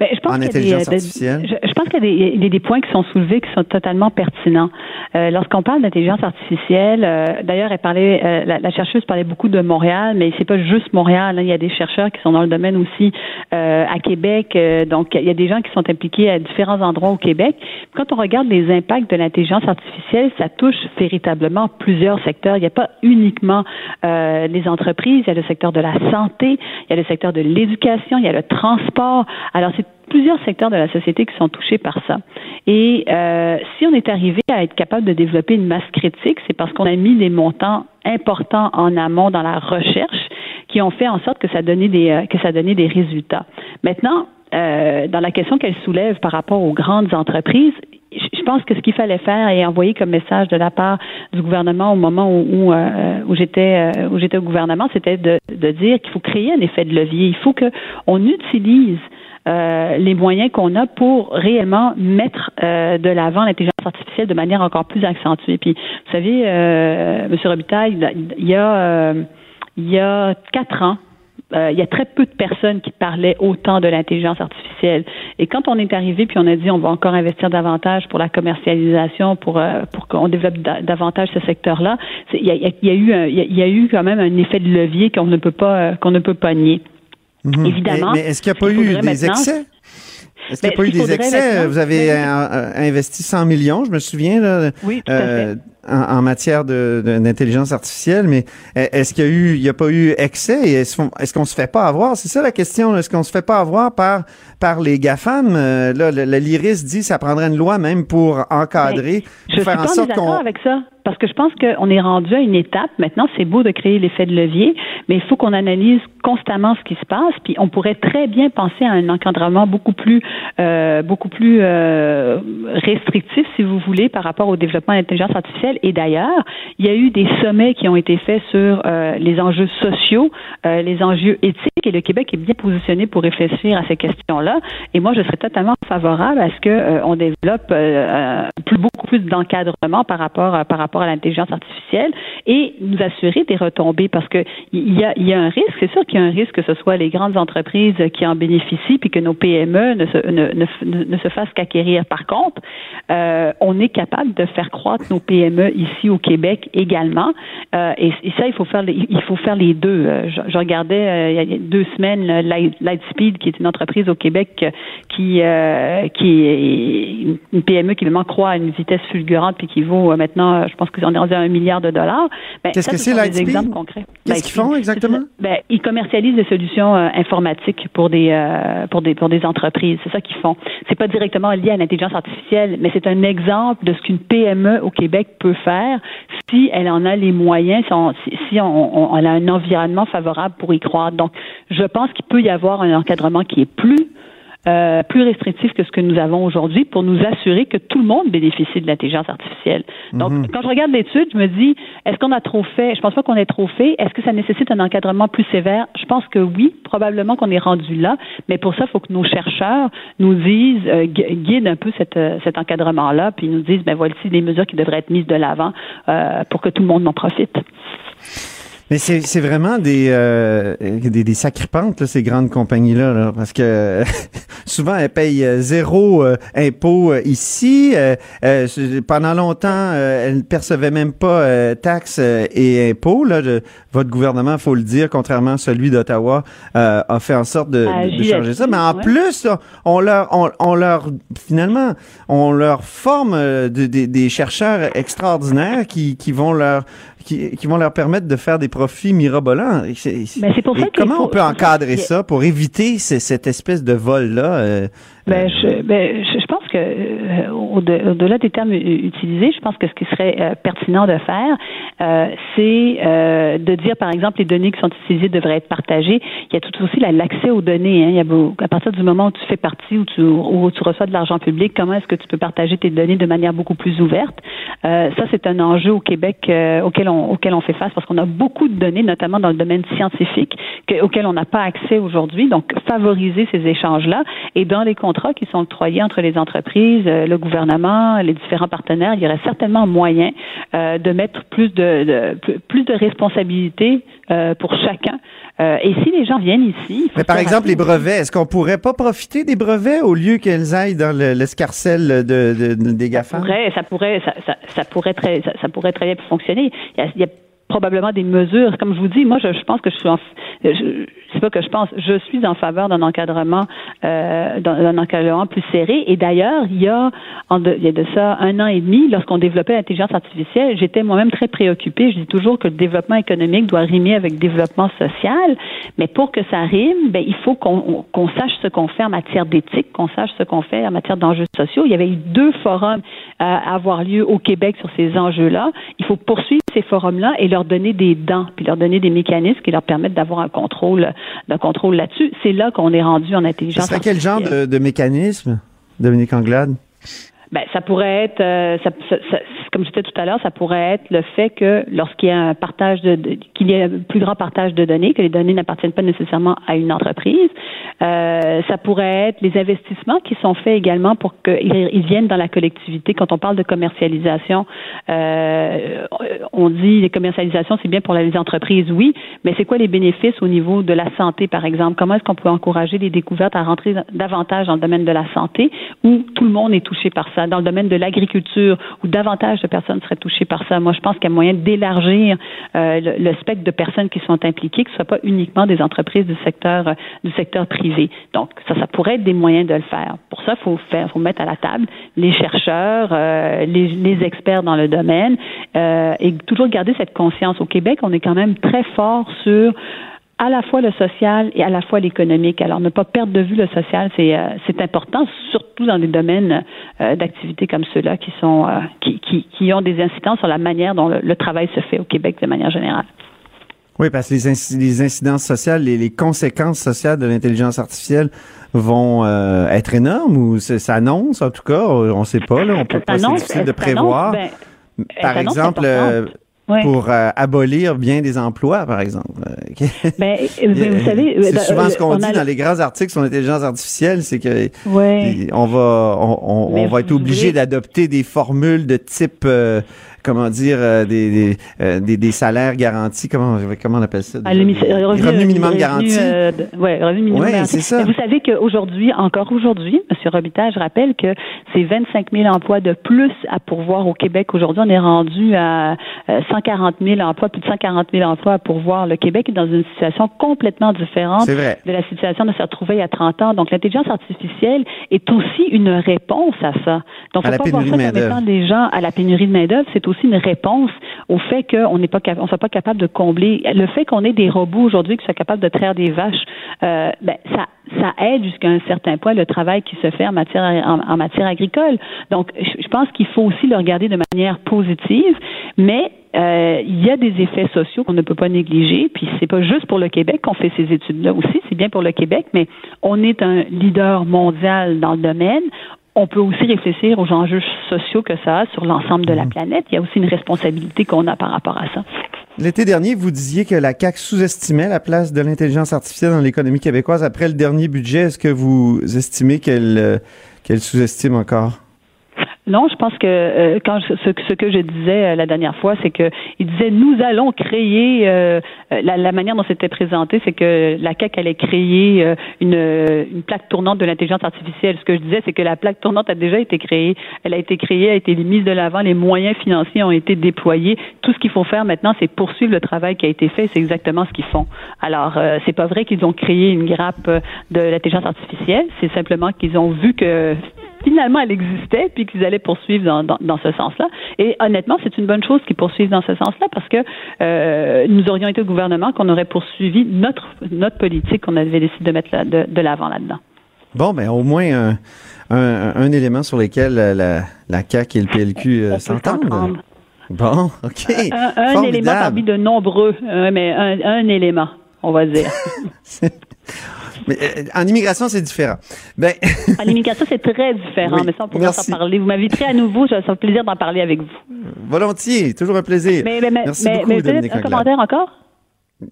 Ben, je pense en intelligence artificielle? je, pense qu'il y, a des points qui sont soulevés qui sont totalement pertinents. Euh, lorsqu'on parle d'intelligence artificielle, euh, d'ailleurs, elle parlait, euh, la, chercheuse parlait beaucoup de Montréal, mais c'est pas juste Montréal. Hein. il y a des chercheurs qui sont dans le domaine aussi à Québec. donc, il y a des gens qui sont impliqués à différents endroits au Québec. Quand on regarde les impacts de l'intelligence artificielle, ça touche véritablement plusieurs secteurs. Il n'y a pas uniquement les entreprises. Il y a le secteur de la santé, il y a le secteur de l'éducation, il y a le transport. Alors, c'est plusieurs secteurs de la société qui sont touchés par ça. Et euh, si on est arrivé à être capable de développer une masse critique, c'est parce qu'on a mis des montants importants en amont dans la recherche qui ont fait en sorte que ça donnait des euh, que ça donnait des résultats. Maintenant, euh, dans la question qu'elle soulève par rapport aux grandes entreprises, je pense que ce qu'il fallait faire et envoyer comme message de la part du gouvernement au moment où, où, euh, j'étais où j'étais au gouvernement, c'était de, de dire qu'il faut créer un effet de levier. Il faut que on utilise euh, les moyens qu'on a pour réellement mettre euh, de l'avant l'intelligence artificielle de manière encore plus accentuée. Puis, vous savez, euh, M. Robitaille, il y a euh, il y a quatre ans, il y a très peu de personnes qui parlaient autant de l'intelligence artificielle. Et quand on est arrivé puis on a dit on va encore investir davantage pour la commercialisation, pour pour qu'on développe davantage ce secteur-là, il y a, y a, eu il y a eu quand même un effet de levier qu'on ne peut pas qu'on ne peut pas nier. Mhm. Évidemment. Mais, est-ce qu'il n'y a pas eu des excès? Est-ce qu'il n'y a ben, pas eu des excès? Vous avez ben investi 100 millions, je me souviens, là, oui, tout à euh, fait en, matière d'intelligence artificielle, mais est-ce qu'il y a eu, il y a pas eu excès et est-ce qu'on se fait pas avoir? C'est ça la question. Est-ce qu'on se fait pas avoir par par les GAFAM? Euh, là, le, l'IRIS dit que ça prendrait une loi même pour encadrer, ben, pour faire en sorte qu'on. avec ça parce que je pense qu'on est rendu à une étape. Maintenant, c'est beau de créer l'effet de levier, mais il faut qu'on analyse constamment ce qui se passe. Puis on pourrait très bien penser à un encadrement beaucoup plus, euh, beaucoup plus euh, restrictif, si vous voulez, par rapport au développement de l'intelligence artificielle et d'ailleurs, il y a eu des sommets qui ont été faits sur euh, les enjeux sociaux, euh, les enjeux éthiques, et le Québec est bien positionné pour réfléchir à ces questions-là. Et moi, je serais totalement favorable à ce qu'on euh, développe plus, beaucoup plus d'encadrement par rapport par rapport à l'intelligence artificielle et nous assurer des retombées, parce que il y a, y a un risque. C'est sûr qu'il y a un risque que ce soit les grandes entreprises qui en bénéficient, puis que nos PME ne se, ne, ne, ne se fassent qu'acquérir. Par contre, on est capable de faire croître nos PME ici au Québec également. Euh, et, ça, il faut faire les, il faut faire les deux. Euh, je, regardais euh, il y a deux semaines Lightspeed, qui est une entreprise au Québec qui qui est une PME qui vraiment croît à une vitesse fulgurante puis qui vaut maintenant, je pense qu'on est rendu à un milliard de dollars. Ben, Qu'est-ce que c'est Lightspeed exemples concrets. Qu'est-ce qu'ils font exactement? ben, ils commercialisent des solutions informatiques pour des pour des pour des entreprises. C'est ça qu'ils font. C'est pas directement lié à l'intelligence artificielle, mais c'est un exemple de ce qu'une PME au Québec peut faire si elle en a les moyens, si on, si on, a un environnement favorable pour y croire. Donc, je pense qu'il peut y avoir un encadrement qui est plus euh, plus restrictif que ce que nous avons aujourd'hui pour nous assurer que tout le monde bénéficie de l'intelligence artificielle. Donc, mhm. quand je regarde l'étude, je me dis, est-ce qu'on a trop fait? Je pense pas qu'on ait trop fait. Est-ce que ça nécessite un encadrement plus sévère? Je pense que oui, probablement qu'on est rendu là, mais pour ça, il faut que nos chercheurs nous disent, euh, guident un peu cette, euh, cet encadrement-là, puis nous disent, ben voici les mesures qui devraient être mises de l'avant pour que tout le monde en profite. Mais c'est vraiment des, euh, des, des sacripantes, là, ces grandes compagnies-là, là, parce que souvent elles payent euh, zéro euh, impôt euh, ici. pendant longtemps, elles ne percevaient même pas taxes et impôts. Là, votre gouvernement, faut le dire, contrairement à celui d'Ottawa, a fait en sorte de, de changer ça. Mais en plus, on leur, on, on, leur, finalement, on leur forme des chercheurs extraordinaires qui, qui vont leur qui, qui, vont leur permettre de faire des profits mirobolants. Ben, pour ça comment on peut encadrer ça pour éviter cette espèce de vol-là? Euh, ben, je, ben, je, euh, au-delà des termes utilisés, je pense que ce qui serait euh, pertinent de faire, euh, c'est euh, de dire, par exemple, les données qui sont utilisées devraient être partagées. Il y a tout aussi l'accès aux données. Hein. Il y a, à partir du moment où tu fais partie, où tu, où tu reçois de l'argent public, comment est-ce que tu peux partager tes données de manière beaucoup plus ouverte? ça, c'est un enjeu au Québec auquel, on, auquel on fait face parce qu'on a beaucoup de données, notamment dans le domaine scientifique, que, auquel on n'a pas accès aujourd'hui. Donc, favoriser ces échanges-là et dans les contrats qui sont octroyés entre les entreprises, euh, le gouvernement, les différents partenaires, il y aurait certainement moyen euh, de mettre plus de, plus de responsabilités euh, pour chacun. et si les gens viennent ici, mais par exemple les brevets, est-ce qu'on pourrait pas profiter des brevets au lieu qu'elles aillent dans l'escarcelle de, des GAFA? Ça pourrait, ça pourrait, ça, pourrait très, ça, pourrait très bien fonctionner. il y a probablement des mesures. Comme je vous dis, moi, je, je pense que je suis en, je, c'est pas que je pense, je suis en faveur d'un encadrement, euh, d'un encadrement plus serré. Et d'ailleurs, il y a, en de, il y a de ça un an et demi, lorsqu'on développait l'intelligence artificielle, j'étais moi-même très préoccupée. Je dis toujours que le développement économique doit rimer avec le développement social, mais pour que ça rime, ben, il faut qu'on, qu'on sache ce qu'on fait en matière d'éthique, qu'on sache ce qu'on fait en matière d'enjeux sociaux. Il y avait eu deux forums à avoir lieu au Québec sur ces enjeux-là. Il faut poursuivre ces forums-là et leur donner des dents, puis leur donner des mécanismes qui leur permettent d'avoir un contrôle, d'un contrôle là-dessus. C'est là qu'on est rendu en intelligence. Ce quel genre de, mécanisme, Dominique Anglade? Ben, ça pourrait être, euh, ça, ça, comme je disais tout à l'heure, ça pourrait être le fait que lorsqu'il y a un partage de, qu'il y ait un plus grand partage de données, que les données n'appartiennent pas nécessairement à une entreprise. Euh, ça pourrait être les investissements qui sont faits également pour qu'ils viennent dans la collectivité. Quand on parle de commercialisation, euh, on dit les commercialisations, c'est bien pour les entreprises, oui, mais c'est quoi les bénéfices au niveau de la santé, par exemple? Comment est-ce qu'on peut encourager les découvertes à rentrer davantage dans le domaine de la santé où tout le monde est touché par ça? Dans le domaine de l'agriculture, où davantage de personnes seraient touchées par ça. Moi, je pense qu'il y a moyen d'élargir euh, le, spectre de personnes qui sont impliquées, que ce ne soit pas uniquement des entreprises du secteur euh, du secteur privé. Donc, ça, ça pourrait être des moyens de le faire. Pour ça, il faut faut mettre à la table les chercheurs, euh, les, les, experts dans le domaine, et toujours garder cette conscience. Au Québec, on est quand même très fort sur à la fois le social et à la fois l'économique. Alors, ne pas perdre de vue le social, c'est euh, c'est important, surtout dans des domaines euh, d'activité comme ceux-là qui sont euh, qui, qui, qui, ont des incidences sur la manière dont le, travail se fait au Québec de manière générale. Oui, parce que les, les incidences sociales, les, les, conséquences sociales de l'intelligence artificielle vont être énormes ou ça annonce, en tout cas, on ne sait pas, là, on peut pas, c'est difficile de prévoir. Ben, Par exemple, pour euh, abolir bien des emplois, par exemple. ben, vous savez, c'est ben, souvent ce qu'on dit dans les grands articles sur l'intelligence artificielle, c'est que on va on, on, va être obligé d'adopter des formules de type euh, comment dire, euh, des, euh, des, des, salaires garantis, comment, comment on appelle ça? Ah, le, revenu, minimum garanti? Euh, ouais, revenu minimum ouais, garanti. Ça. vous savez qu'aujourd'hui, encore aujourd'hui, M. Robitaille, je rappelle que c'est 25 000 emplois de plus à pourvoir au Québec. Aujourd'hui, on est rendu à 140 000 emplois, plus de 140 000 emplois à pourvoir. Le Québec est dans une situation complètement différente de la situation de se retrouver il y a 30 ans. Donc, l'intelligence artificielle est aussi une réponse à ça. Donc, faut à pas voir ça comme étant des gens à la pénurie de main-d'œuvre. C'est aussi une réponse au fait qu'on n'est pas on soit pas capable de combler le fait qu'on ait des robots aujourd'hui qui soient capables de traire des vaches. Euh, ben, ça ça aide jusqu'à un certain point le travail qui se fait en matière en, matière agricole. Donc, je pense qu'il faut aussi le regarder de manière positive, mais euh, il y a des effets sociaux qu'on ne peut pas négliger. Puis c'est pas juste pour le Québec qu'on fait ces études-là aussi, c'est bien pour le Québec, mais on est un leader mondial dans le domaine on peut aussi réfléchir aux enjeux sociaux que ça a sur l'ensemble de la mhm. planète. Il y a aussi une responsabilité qu'on a par rapport à ça. L'été dernier, vous disiez que la CAQ sous-estimait la place de l'intelligence artificielle dans l'économie québécoise. Après le dernier budget, est-ce que vous estimez qu'elle euh, qu'elle sous-estime encore? Non, je pense que euh, quand ce, ce, que je disais euh, la dernière fois, c'est que il disait nous allons créer euh, la, la, manière dont c'était présenté, c'est que la CAC allait créer une, une plaque tournante de l'intelligence artificielle. Ce que je disais, c'est que la plaque tournante a déjà été créée, elle a été créée, a été mise de l'avant, les moyens financiers ont été déployés. Tout ce qu'il faut faire maintenant, c'est poursuivre le travail qui a été fait. C'est exactement ce qu'ils font. Alors, c'est pas vrai qu'ils ont créé une grappe de l'intelligence artificielle. C'est simplement qu'ils ont vu que finalement elle existait puis qu'ils allaient poursuivre dans, dans, dans ce sens-là. Et honnêtement, c'est une bonne chose qu'ils poursuivent dans ce sens-là parce que euh, nous aurions été au gouvernement qu'on aurait poursuivi notre notre politique qu'on avait décidé de mettre de, de l'avant là-dedans. Bon, mais ben, au moins un, un, un, élément sur lequel la, la CAQ et le PLQ euh, s'entendent. Bon, OK. Un, élément parmi de nombreux, mais un, un élément, on va dire. Mais euh, en immigration, c'est différent. Ben... en immigration, c'est très différent, mais ça, on pourra s'en parler. Vous m'inviterez à nouveau, ça un plaisir d'en parler avec vous. Volontiers, toujours un plaisir. Mais, mais, Merci mais, beaucoup, mais un commentaire encore?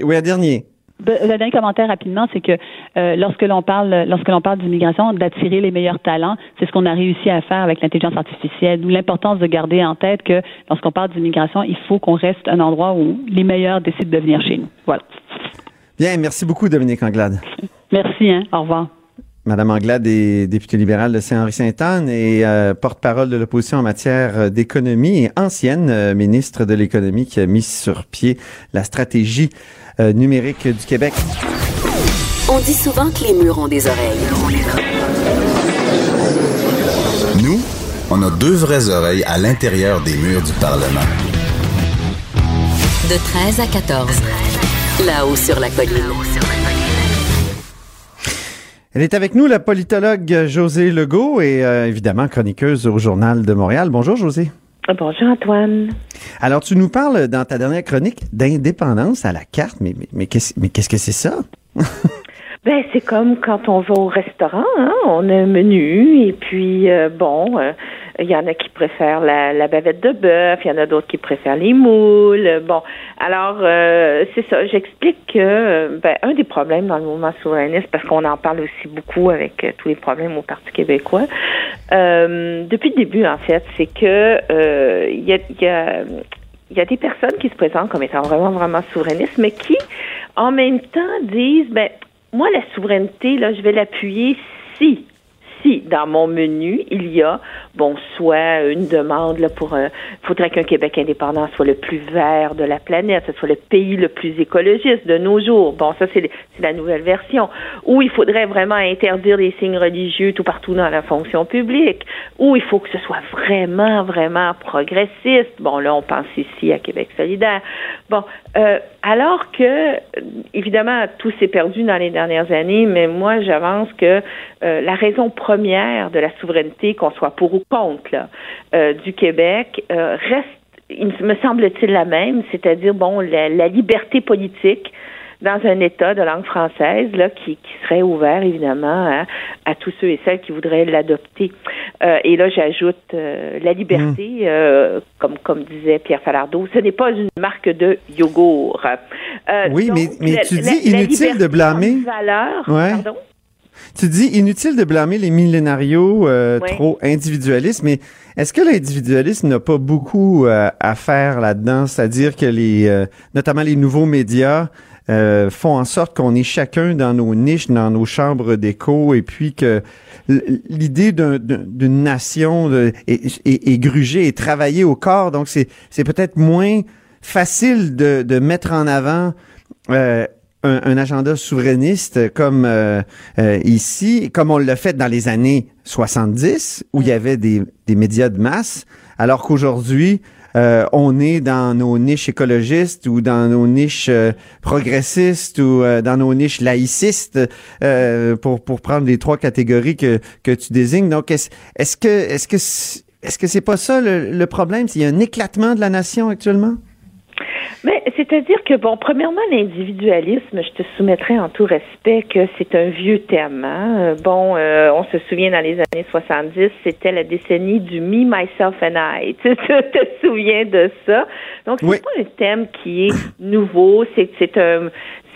Oui, un dernier. Le dernier commentaire rapidement, c'est que euh, lorsque l'on parle, lorsque l'on parle d'immigration, d'attirer les meilleurs talents, c'est ce qu'on a réussi à faire avec l'intelligence artificielle. L'importance de garder en tête que lorsqu'on parle d'immigration, il faut qu'on reste un endroit où les meilleurs décident de venir chez nous. Voilà. Bien, merci beaucoup, Dominique Anglade. Merci, hein. Au revoir. Madame Anglade est députée libérale de Saint-Henri-Sainte-Anne et euh, porte-parole de l'opposition en matière d'économie et ancienne euh, ministre de l'économie qui a mis sur pied la stratégie euh, numérique du Québec. On dit souvent que les murs ont des oreilles. Nous, on a deux vraies oreilles à l'intérieur des murs du Parlement. De 13 à 14. Là-haut sur la colline. Elle est avec nous, la politologue José Legault et euh, évidemment chroniqueuse au Journal de Montréal. Bonjour José. Bonjour Antoine. Alors tu nous parles dans ta dernière chronique d'indépendance à la carte, mais, mais, qu'est-ce, mais qu'est-ce que c'est ça? ben c'est comme quand on va au restaurant, hein? on a un menu et puis euh, bon, euh, Il y en a qui préfèrent la, la bavette de bœuf, il y en a d'autres qui préfèrent les moules. Bon, alors euh, c'est ça. J'explique que ben, un des problèmes dans le mouvement souverainiste, parce qu'on en parle aussi beaucoup avec euh, tous les problèmes au Parti québécois, euh, depuis le début en fait, c'est que il y a, y a y a des personnes qui se présentent comme étant vraiment, vraiment souverainistes, mais qui, en même temps, disent, ben, moi, la souveraineté, là, je vais l'appuyer si si dans mon menu, il y a, bon, soit une demande là, pour un, faudrait qu'un Québec indépendant soit le plus vert de la planète, ce soit le pays le plus écologiste de nos jours. Bon, ça, c'est la nouvelle version. Ou il faudrait vraiment interdire les signes religieux tout partout dans la fonction publique. Ou il faut que ce soit vraiment, vraiment progressiste. Bon, là, on pense ici à Québec solidaire. Bon, euh, alors que, évidemment, tout s'est perdu dans les dernières années, mais moi, j'avance que euh, la raison première de la souveraineté, qu'on soit pour ou contre là, euh, du Québec, euh, reste, il me semble-t-il, la même, c'est-à-dire, bon, la, la liberté politique dans un État de langue française là, qui, qui serait ouvert évidemment à, tous ceux et celles qui voudraient l'adopter. Euh, et là, j'ajoute euh, la liberté, euh, comme comme disait Pierre Falardeau, ce n'est pas une marque de yogourt. oui, mais, mais tu dis inutile de blâmer. Valeur, Pardon? Tu dis inutile de blâmer les millénarios trop individualistes, mais est-ce que l'individualisme n'a pas beaucoup à faire là-dedans? C'est-à-dire que les, notamment les nouveaux médias, euh, font en sorte qu'on est chacun dans nos niches, dans nos chambres d'écho, et puis que l'idée d'une nation est, est, grugée et travaillée au corps. Donc, c'est peut-être moins facile de, de, mettre en avant euh, un, un, agenda souverainiste comme euh, euh, ici, comme on l'a fait dans les années 70, où il y avait des, des médias de masse, alors qu'aujourd'hui, euh, on est dans nos niches écologistes ou dans nos niches euh, progressistes ou euh, dans nos niches laïcistes pour pour prendre les trois catégories que que tu désignes. Donc est-ce est-ce que est-ce que est-ce que c'est pas ça le, le problème? S'il y a un éclatement de la nation actuellement? Mais c'est-à-dire que, bon, premièrement, l'individualisme, je te soumettrai en tout respect que c'est un vieux thème. Hein? Bon, euh, on se souvient dans les années 70, c'était la décennie du me, myself and I. Tu te, souviens de ça? Donc, c'est pas un thème qui est nouveau. C'est, c'est un,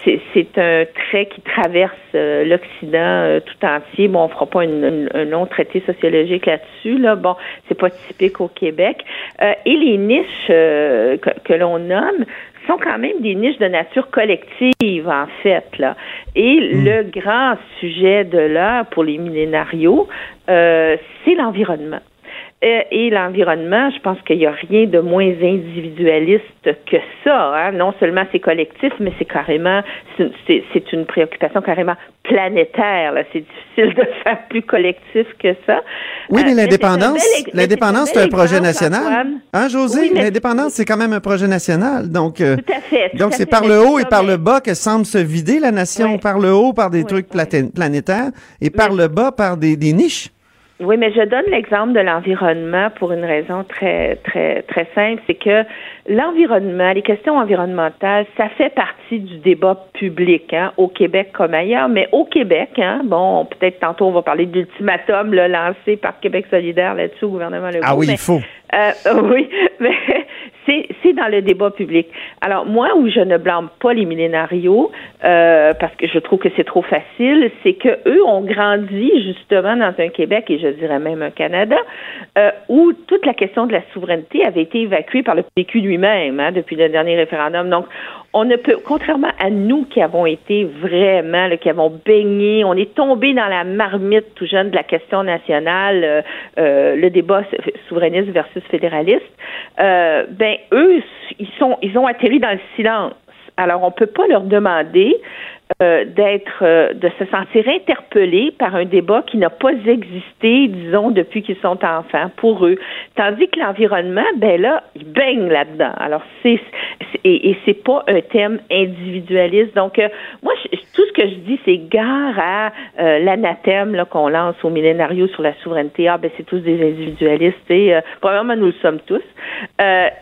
c'est un trait qui traverse euh, l'Occident euh, tout entier. Bon, on fera pas un long traité sociologique là-dessus. Là. Bon, c'est pas typique au Québec. Euh, et les niches que, que l'on nomme sont quand même des niches de nature collective, en fait. Là. Et hmm. le grand sujet de l'heure pour les millénarios, c'est l'environnement. Euh, et l'environnement, je pense qu'il n'y a rien de moins individualiste que ça. Hein. Non seulement c'est collectif, mais c'est carrément, c'est une préoccupation carrément planétaire. C'est difficile de faire plus collectif que ça. Oui, mais euh, l'indépendance, l'indépendance, c'est un projet national. Hein, José? l'indépendance, c'est quand même un projet national. Donc, euh, tout à fait. donc, c'est par le haut et par le bas que semble se vider la nation. Par le haut, par des trucs planétaires, et par le bas, par des niches. Oui, mais je donne l'exemple de l'environnement pour une raison très, très, très simple, c'est que l'environnement, les questions environnementales, ça fait partie du débat public, hein, au Québec comme ailleurs, mais au Québec, hein, bon, peut-être tantôt on va parler de l'ultimatum lancé par Québec solidaire là-dessus au gouvernement Legault. Ah oui, il faut. Euh, oui, mais c'est dans le débat public. Alors moi, où je ne blâme pas les millénarios, euh, parce que je trouve que c'est trop facile, c'est que eux ont grandi justement dans un Québec et je dirais même un Canada euh, où toute la question de la souveraineté avait été évacuée par le PQ lui-même hein, depuis le dernier référendum. Donc on ne peut, contrairement à nous qui avons été vraiment, qui avons baigné, on est tombé dans la marmite tout jeune de la question nationale, euh, euh le débat souverainiste versus fédéraliste. Euh, ben eux, ils sont, ils ont atterri dans le silence. Alors on peut pas leur demander euh, d'être, euh, de se sentir interpellés par un débat qui n'a pas existé, disons, depuis qu'ils sont enfants pour eux. Tandis que l'environnement, ben là, il baigne là-dedans. Alors c'est, et, c'est pas un thème individualiste. Donc euh, moi, tout ce que je dis, c'est gare à l'anathème qu'on lance au millénario sur la souveraineté. Ah ben c'est tous des individualistes. Et premièrement, nous le sommes tous.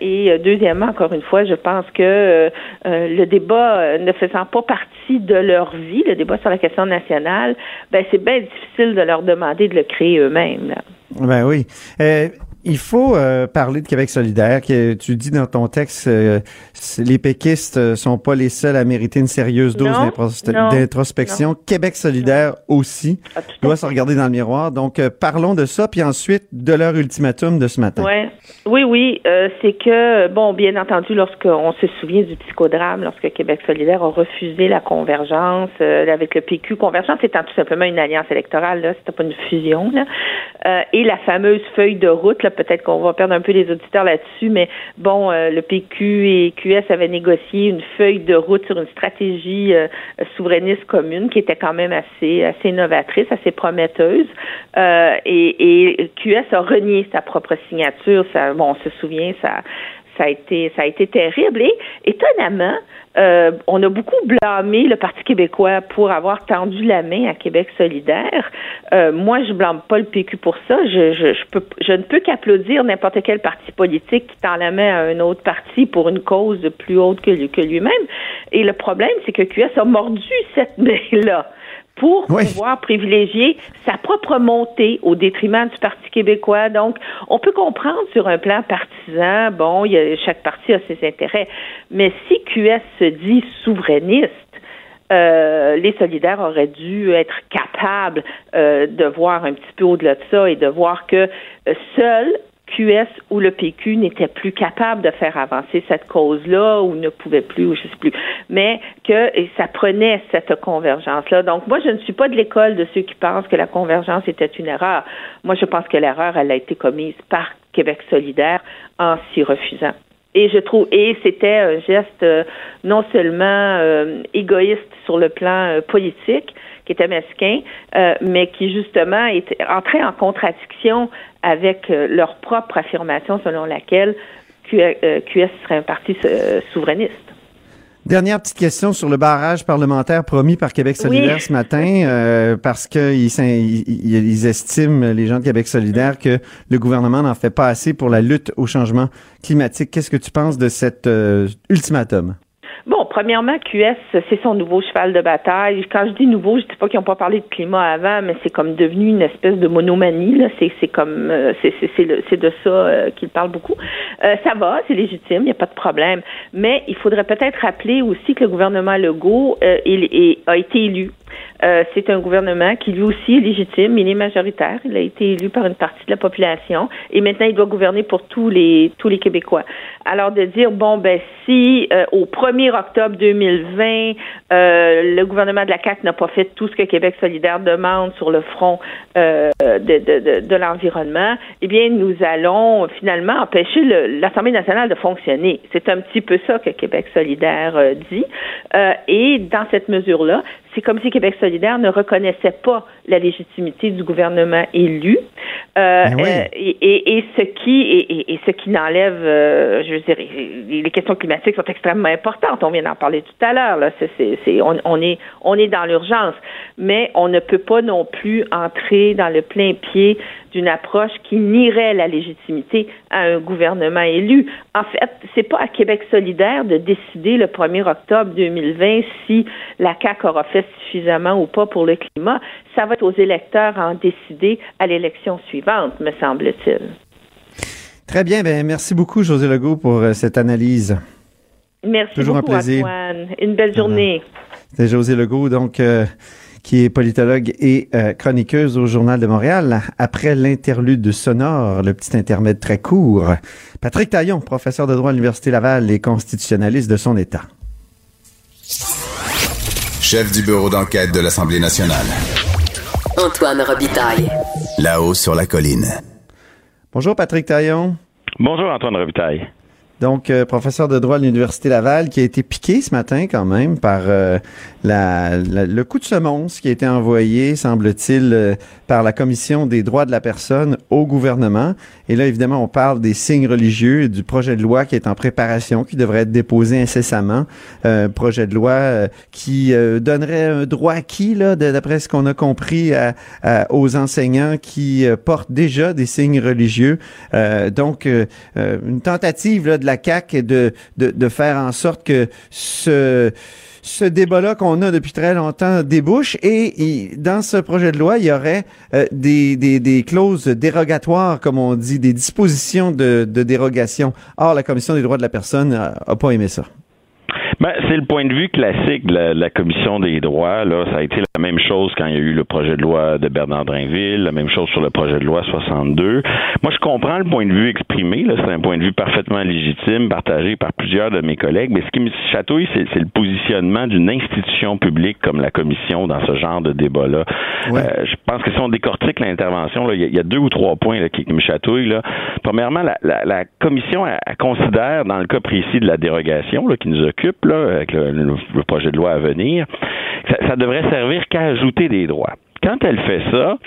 et deuxièmement, encore une fois, je pense que le débat ne faisant pas partie de leur vie, le débat sur la question nationale, ben c'est bien difficile de leur demander de le créer eux-mêmes. Ben oui. Euh, Il faut euh, parler de Québec solidaire. Que tu dis dans ton texte, euh, les péquistes euh, sont pas les seuls à mériter une sérieuse dose d'introspection. Québec solidaire aussi ah, doit se regarder dans le miroir. Donc, parlons de ça, puis ensuite de leur ultimatum de ce matin. Ouais. Oui, oui. c'est que, bon, bien entendu, lorsqu'on se souvient du psychodrame, lorsque Québec solidaire a refusé la convergence avec le PQ, convergence étant tout simplement une alliance électorale, là, c'était pas une fusion, là, et la fameuse feuille de route, là, peut-être qu'on va perdre un peu les auditeurs là-dessus, mais bon, euh, le PQ et QS avaient négocié une feuille de route sur une stratégie euh, souverainiste commune qui était quand même assez, assez novatrice, assez prometteuse. Euh, et, et, QS a renié sa propre signature. Ça, bon, on se souvient, ça, ça a été, ça a été terrible. Et étonnamment, euh, on a beaucoup blâmé le Parti québécois pour avoir tendu la main à Québec solidaire. Euh, moi, je blâme pas le PQ pour ça. Je, je, je, peux, je ne peux qu'applaudir n'importe quel parti politique qui tend la main à un autre parti pour une cause plus haute que, que lui-même. Et le problème, c'est que QS a mordu cette main-là pour pouvoir privilégier sa propre montée au détriment du Parti québécois. Donc, on peut comprendre sur un plan partisan, bon, il y a, chaque parti a ses intérêts, mais si QS se dit souverainiste, euh, les solidaires auraient dû être capables euh, de voir un petit peu au-delà de ça et de voir que euh, seuls QS ou le PQ n'était plus capable de faire avancer cette cause-là ou ne pouvait plus, ou je sais plus, mais que ça prenait cette convergence-là. Donc moi, je ne suis pas de l'école de ceux qui pensent que la convergence était une erreur. Moi, je pense que l'erreur, elle a été commise par Québec solidaire en s'y refusant. Et je trouve, et c'était un geste euh, non seulement euh, égoïste sur le plan euh, politique, qui était mesquin, mais qui justement était entré en contradiction avec leur propre affirmation selon laquelle QS serait un parti souverainiste. Dernière petite question sur le barrage parlementaire promis par Québec solidaire ce matin, euh, parce qu'ils ils, estiment, les gens de Québec solidaire, que le gouvernement n'en fait pas assez pour la lutte au changement climatique. Qu'est-ce que tu penses de cet euh, ultimatum? Bon, premièrement, QS, c'est son nouveau cheval de bataille. Quand je dis nouveau, je dis pas qu'ils n'ont pas parlé de climat avant, mais c'est comme devenu une espèce de monomanie. Là. C'est, c'est comme euh, c'est, c'est, de ça euh, qu'il parle beaucoup. Euh, ça va, c'est légitime, il n'y a pas de problème. Mais il faudrait peut-être rappeler aussi que le gouvernement Legault il, a été élu euh, c'est un gouvernement qui lui aussi est légitime, il est majoritaire, il a été élu par une partie de la population et maintenant il doit gouverner pour tous les tous les Québécois. Alors de dire bon ben si euh, au 1er octobre 2020 euh, le gouvernement de la CAC n'a pas fait tout ce que Québec solidaire demande sur le front de, de, de, l'environnement, eh bien nous allons finalement empêcher l'Assemblée nationale de fonctionner. C'est un petit peu ça que Québec solidaire dit et dans cette mesure là, c'est comme si Québec solidaire ne reconnaissait pas la légitimité du gouvernement élu. Euh, ben euh et, et, ce qui et, et ce qui n'enlève, euh, je veux dire, les questions climatiques sont extrêmement importantes. On vient d'en parler tout à l'heure. Là, c'est, c'est, on, on, est on est dans l'urgence, mais on ne peut pas non plus entrer dans le plein pied d'une approche qui nierait la légitimité à un gouvernement élu. En fait, c'est pas à Québec solidaire de décider le 1er octobre 2020 si la CAQ aura fait suffisamment ou pas pour le climat. Ça va être aux électeurs à en décider à l'élection suivante, me semble-t-il. Très bien. Ben, merci beaucoup, José Legault, pour euh, cette analyse. Merci Toujours beaucoup, un plaisir. Antoine. Une belle journée. C'est José Legault, donc... Euh, qui est politologue et euh, chroniqueuse au Journal de Montréal. Après l'interlude sonore, le petit intermède très court, Patrick Taillon, professeur de droit à l'Université Laval et constitutionnaliste de son État. Chef du bureau d'enquête de l'Assemblée nationale. Antoine Robitaille. Là-haut sur la colline. Bonjour Patrick Taillon. Bonjour Antoine Robitaille. Donc, euh, professeur de droit à l'Université Laval, qui a été piqué ce matin quand même par euh, la, le coup de semonce qui a été envoyé, semble-t-il, euh, par la Commission des droits de la personne au gouvernement. Et là, évidemment, on parle des signes religieux et du projet de loi qui est en préparation, qui devrait être déposé incessamment. Euh, projet de loi qui donnerait un droit acquis, là, d'après ce qu'on a compris, aux enseignants qui portent déjà des signes religieux. donc, une tentative là, de la CAQ est de, de, faire en sorte que ce ce débat-là qu'on a depuis très longtemps débouche et, dans ce projet de loi, il y aurait euh, des, des, clauses dérogatoires, comme on dit, des dispositions de, de dérogation. Or, la Commission des droits de la personne n'a pas aimé ça. Ben, c'est le point de vue classique de la, Commission des droits. Là, ça a été la même chose quand il y a eu le projet de loi de Bernard Drinville, la même chose sur le projet de loi 62. Moi, je comprends le point de vue exprimé. Là, c'est un point de vue parfaitement légitime, partagé par plusieurs de mes collègues. Mais ce qui me chatouille, c'est, le positionnement d'une institution publique comme la Commission dans ce genre de débat-là. Euh, je pense que si on décortique l'intervention, il y, a deux ou trois points là, qui, me chatouillent. Là. Premièrement, la, la, la Commission elle, considère, dans le cas précis de la dérogation là, qui nous occupe, avec le, projet de loi à venir, ça, ça devrait servir qu'à ajouter des droits. Quand elle fait ça,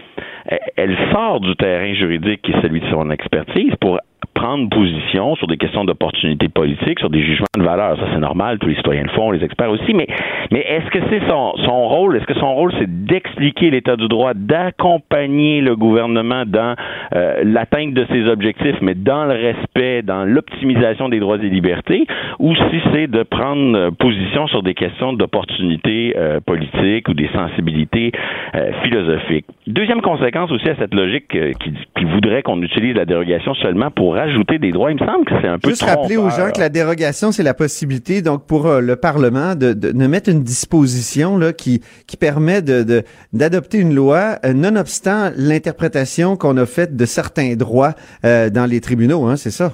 elle sort du terrain juridique qui est celui de son expertise pour prendre position sur des questions d'opportunité politique, sur des jugements de valeur. Ça, c'est normal, tous les citoyens le font, les experts aussi, mais, mais est-ce que c'est son, son rôle? Est-ce que son rôle, c'est d'expliquer l'état du droit, d'accompagner le gouvernement dans euh, l'atteinte de ses objectifs, mais dans le respect, dans l'optimisation des droits et libertés, ou si c'est de prendre euh, position sur des questions d'opportunité euh, politique ou des sensibilités philosophiques? Deuxième conséquence aussi à cette logique qui voudrait qu'on utilise la dérogation seulement pour ajouter des droits. Il me semble que c'est un peu Juste rappeler aux gens que la dérogation, c'est la possibilité, donc, pour euh, le Parlement de, de, mettre une disposition là, qui, qui permet de, d'adopter une loi, euh, nonobstant l'interprétation qu'on a faite de certains droits euh, dans les tribunaux, hein, c'est ça?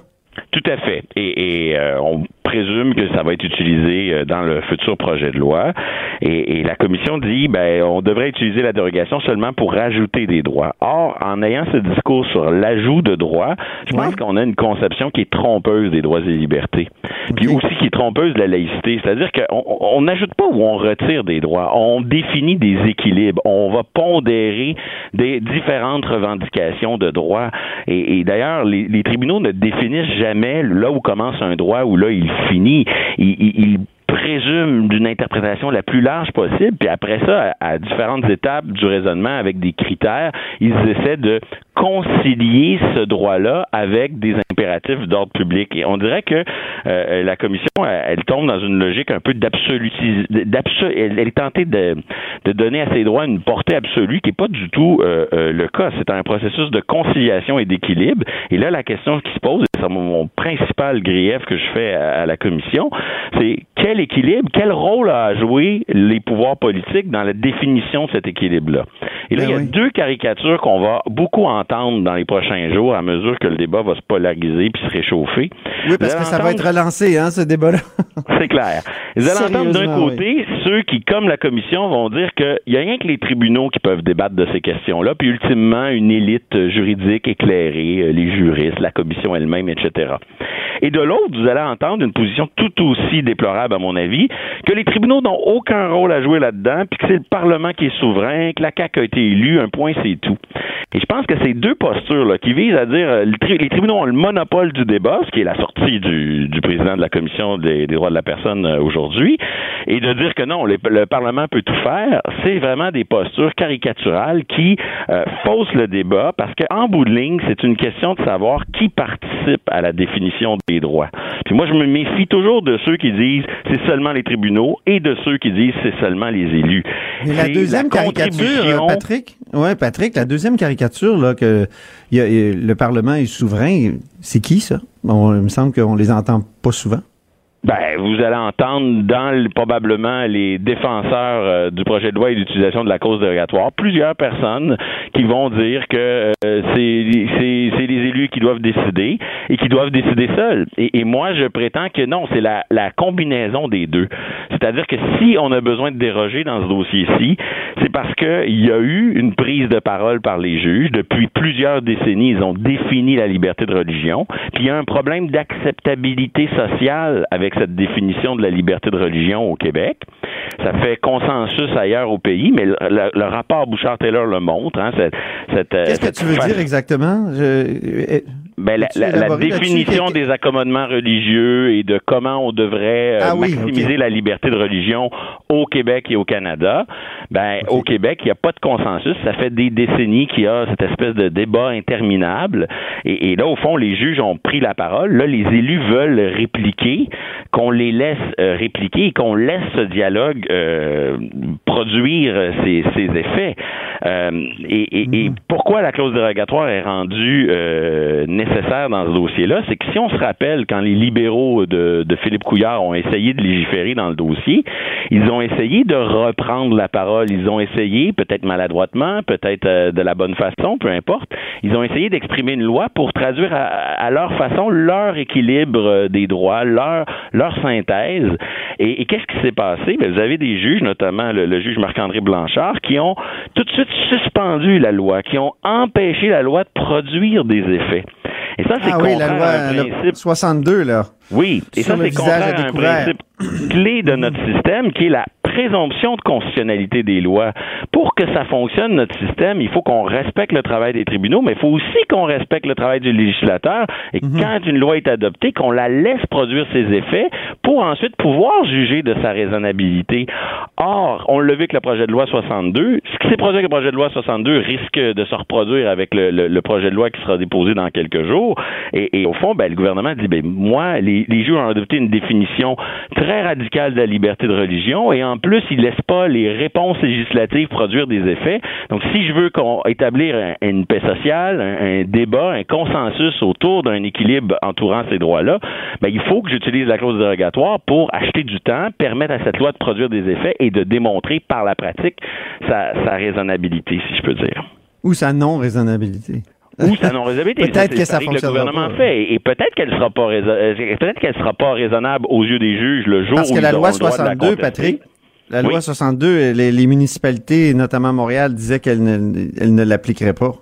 Tout à fait. Et, et on présume que ça va être utilisé euh, dans le futur projet de loi. Et, la commission dit, ben, on devrait utiliser la dérogation seulement pour rajouter des droits. Or, en ayant ce discours sur l'ajout de droits, je pense qu'on a une conception qui est trompeuse des droits et libertés. Puis aussi qui est trompeuse de la laïcité. C'est-à-dire qu'on n'ajoute pas ou on retire des droits. On définit des équilibres. On va pondérer des différentes revendications de droits. Et, d'ailleurs, les, les tribunaux ne définissent jamais là où commence un droit ou là il fini. Il, présume d'une interprétation la plus large possible, puis après ça, à, différentes étapes du raisonnement avec des critères, ils essaient de concilier ce droit-là avec des impératifs d'ordre public. Et on dirait que euh, la commission, elle, tombe dans une logique un peu d'absolutisme. Elle, elle, est tentée de, de, donner à ces droits une portée absolue qui n'est pas du tout euh, euh, le cas. C'est un processus de conciliation et d'équilibre. Et là, la question qui se pose, c'est mon, principal grief que je fais à, la commission, c'est quel équilibre, quel rôle a joué les pouvoirs politiques dans la définition de cet équilibre-là? Et là, ben il y a deux caricatures qu'on va beaucoup entendre dans les prochains jours à mesure que le débat va se polariser puis se réchauffer. Oui, parce que ça va être relancé, hein, ce débat-là. c'est clair. Vous allez entendre d'un côté ceux qui, comme la commission, vont dire qu'il n'y a rien que les tribunaux qui peuvent débattre de ces questions-là, puis ultimement une élite juridique éclairée, euh, les juristes, la commission elle-même, etc. Et de l'autre, vous allez entendre une position tout aussi déplorable, à mon avis, que les tribunaux n'ont aucun rôle à jouer là-dedans, puis que c'est le Parlement qui est souverain, que la CAQ a été élue, un point, c'est tout. Et je pense que ces deux postures là, qui visent à dire euh, les tribunaux ont le monopole du débat, ce qui est la sortie du, du président de la Commission des, droits de la personne euh, aujourd'hui, et de dire que non, le Parlement peut tout faire, c'est vraiment des postures caricaturales qui euh, faussent le débat parce qu'en bout de ligne, c'est une question de savoir qui participe à la définition des droits. Puis moi, je me méfie toujours de ceux qui disent c'est seulement les tribunaux et de ceux qui disent c'est seulement les élus. Mais la deuxième caricature, Patrick, ouais, Patrick, la deuxième caricature là que le Parlement est souverain, c'est qui ça? Bon, Il me semble qu'on les entend pas souvent. Ben, vous allez entendre dans probablement les défenseurs euh, du projet de loi et d'utilisation de la cause dérogatoire plusieurs personnes qui vont dire que euh, c'est les élus qui doivent décider et qui doivent décider seuls. Et, moi, je prétends que non, c'est la, la combinaison des deux. C'est-à-dire que si on a besoin de déroger dans ce dossier-ci, c'est parce qu'il y a eu une prise de parole par les juges. Depuis plusieurs décennies, ils ont défini la liberté de religion. Puis il y a un problème d'acceptabilité sociale avec cette définition de la liberté de religion au Québec. Ça fait consensus ailleurs au pays, mais le, rapport Bouchard-Taylor le montre. Hein, Qu'est-ce que tu veux dire exactement? Je... Ben, la, définition des accommodements religieux et de comment on devrait euh, ah maximiser la liberté de religion au Québec et au Canada. Ben, au Québec, il n'y a pas de consensus. Ça fait des décennies qu'il y a cette espèce de débat interminable. Et, là, au fond, les juges ont pris la parole. Là, les élus veulent répliquer, qu'on les laisse euh, répliquer et qu'on laisse ce dialogue euh, produire ses, effets. et, et, mhm. pourquoi la clause dérogatoire est rendue nécessaire dans ce dossier-là, c'est que si on se rappelle quand les libéraux de, Philippe Couillard ont essayé de légiférer dans le dossier, ils ont essayé de reprendre la parole, ils ont essayé, peut-être maladroitement, peut-être euh, de la bonne façon, peu importe, ils ont essayé d'exprimer une loi pour traduire à, leur façon leur équilibre euh, des droits, leur, leur synthèse. Et, qu'est-ce qui s'est passé? Ben, vous avez des juges, notamment le juge Marc-André Blanchard, qui ont tout de suite suspendu la loi, qui ont empêché la loi de produire des effets. Et ça, c'est ah oui, la loi, 62, là. Oui, et ça, c'est contraire à un principe clé de notre système qui est la présomption de constitutionnalité des lois. Pour que ça fonctionne, notre système, il faut qu'on respecte le travail des tribunaux, mais il faut aussi qu'on respecte le travail du législateur et mhm. quand une loi est adoptée, qu'on la laisse produire ses effets pour ensuite pouvoir juger de sa raisonnabilité. Or, on l'a vu avec le projet de loi 62. Ce qui s'est produit avec le projet de loi 62 risque de se reproduire avec le, projet de loi qui sera déposé dans quelques jours. Et, au fond, ben, le gouvernement dit, ben, moi, les, les juges ont adopté une définition très radicale de la liberté de religion et en plus, ils laissent pas les réponses législatives produire des effets. Donc, si je veux qu'on établir une paix sociale, un, débat, un consensus autour d'un équilibre entourant ces droits-là, ben, il faut que j'utilise la clause dérogatoire pour acheter du temps, permettre à cette loi de produire des effets et de démontrer par la pratique sa, sa raisonnabilité, si je peux dire. Ou sa non-raisonnabilité ou sa non-raisonnabilité. peut-être que ça fonctionne. Le gouvernement fait et peut-être qu'elle sera pas euh, peut-être qu'elle sera pas raisonnable aux yeux des juges le jour Parce que la loi 62, Patrick, la loi 62, les, les, municipalités, notamment Montréal, disaient qu'elle ne, l'appliquerait pas.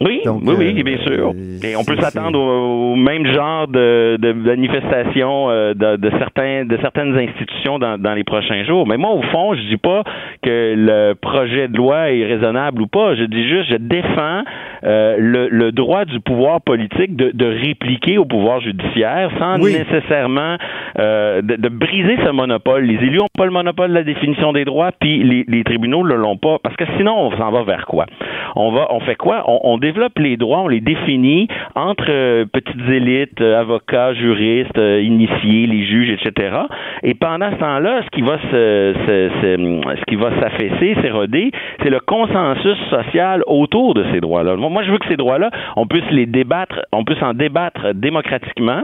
Oui, oui, oui, bien sûr. Et on peut s'attendre au, même genre de, de manifestations euh, de, de, certains, de certaines institutions dans, dans, les prochains jours. Mais moi, au fond, je dis pas que le projet de loi est raisonnable ou pas. Je dis juste, je défends euh, le, le, droit du pouvoir politique de, de répliquer au pouvoir judiciaire sans nécessairement euh, de, de, briser ce monopole. Les élus n'ont pas le monopole de la définition des droits, puis les, les tribunaux ne l'ont pas. Parce que sinon, on s'en va vers quoi? On va, on fait quoi? On, on développe les droits, on les définit entre euh, petites élites, euh, avocats, juristes, initiés, les juges, etc. Et pendant ce temps-là, ce qui va se, ce qui va s'affaisser, s'éroder, c'est le consensus social autour de ces droits-là. Moi, je veux que ces droits-là, on puisse les débattre, on puisse en débattre démocratiquement,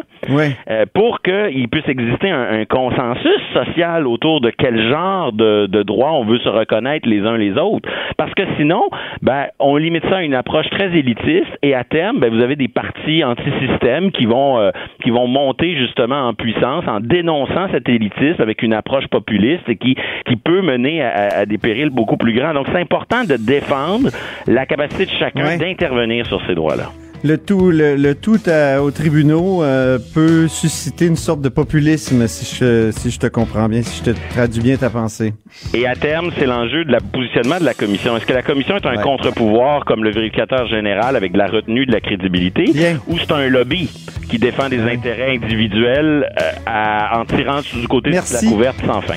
pour qu'il puisse exister un, consensus social autour de quel genre de, de droits on veut se reconnaître les uns les autres. Parce que sinon, ben, on limite ça à une approche très élitiste et à terme, ben, vous avez des partis anti-système qui vont euh, qui vont monter justement en puissance en dénonçant cet élitisme avec une approche populiste et qui qui peut mener à, des périls beaucoup plus grands. Donc c'est important de défendre la capacité de chacun d'intervenir sur ces droits-là le tout, le, tout aux tribunaux euh, peut susciter une sorte de populisme, si je, si je te comprends bien, si je te traduis bien ta pensée. Et à terme, c'est l'enjeu de la positionnement de la commission. Est-ce que la commission est un contre-pouvoir comme le vérificateur général avec de la retenue de la crédibilité, ou c'est un lobby qui défend des intérêts individuels euh, en tirant du côté de la couverte sans fin?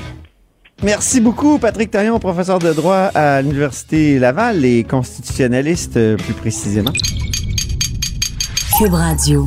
Merci beaucoup, Patrick Taillon, professeur de droit à l'Université Laval et constitutionnaliste euh, plus précisément. Cube Radio.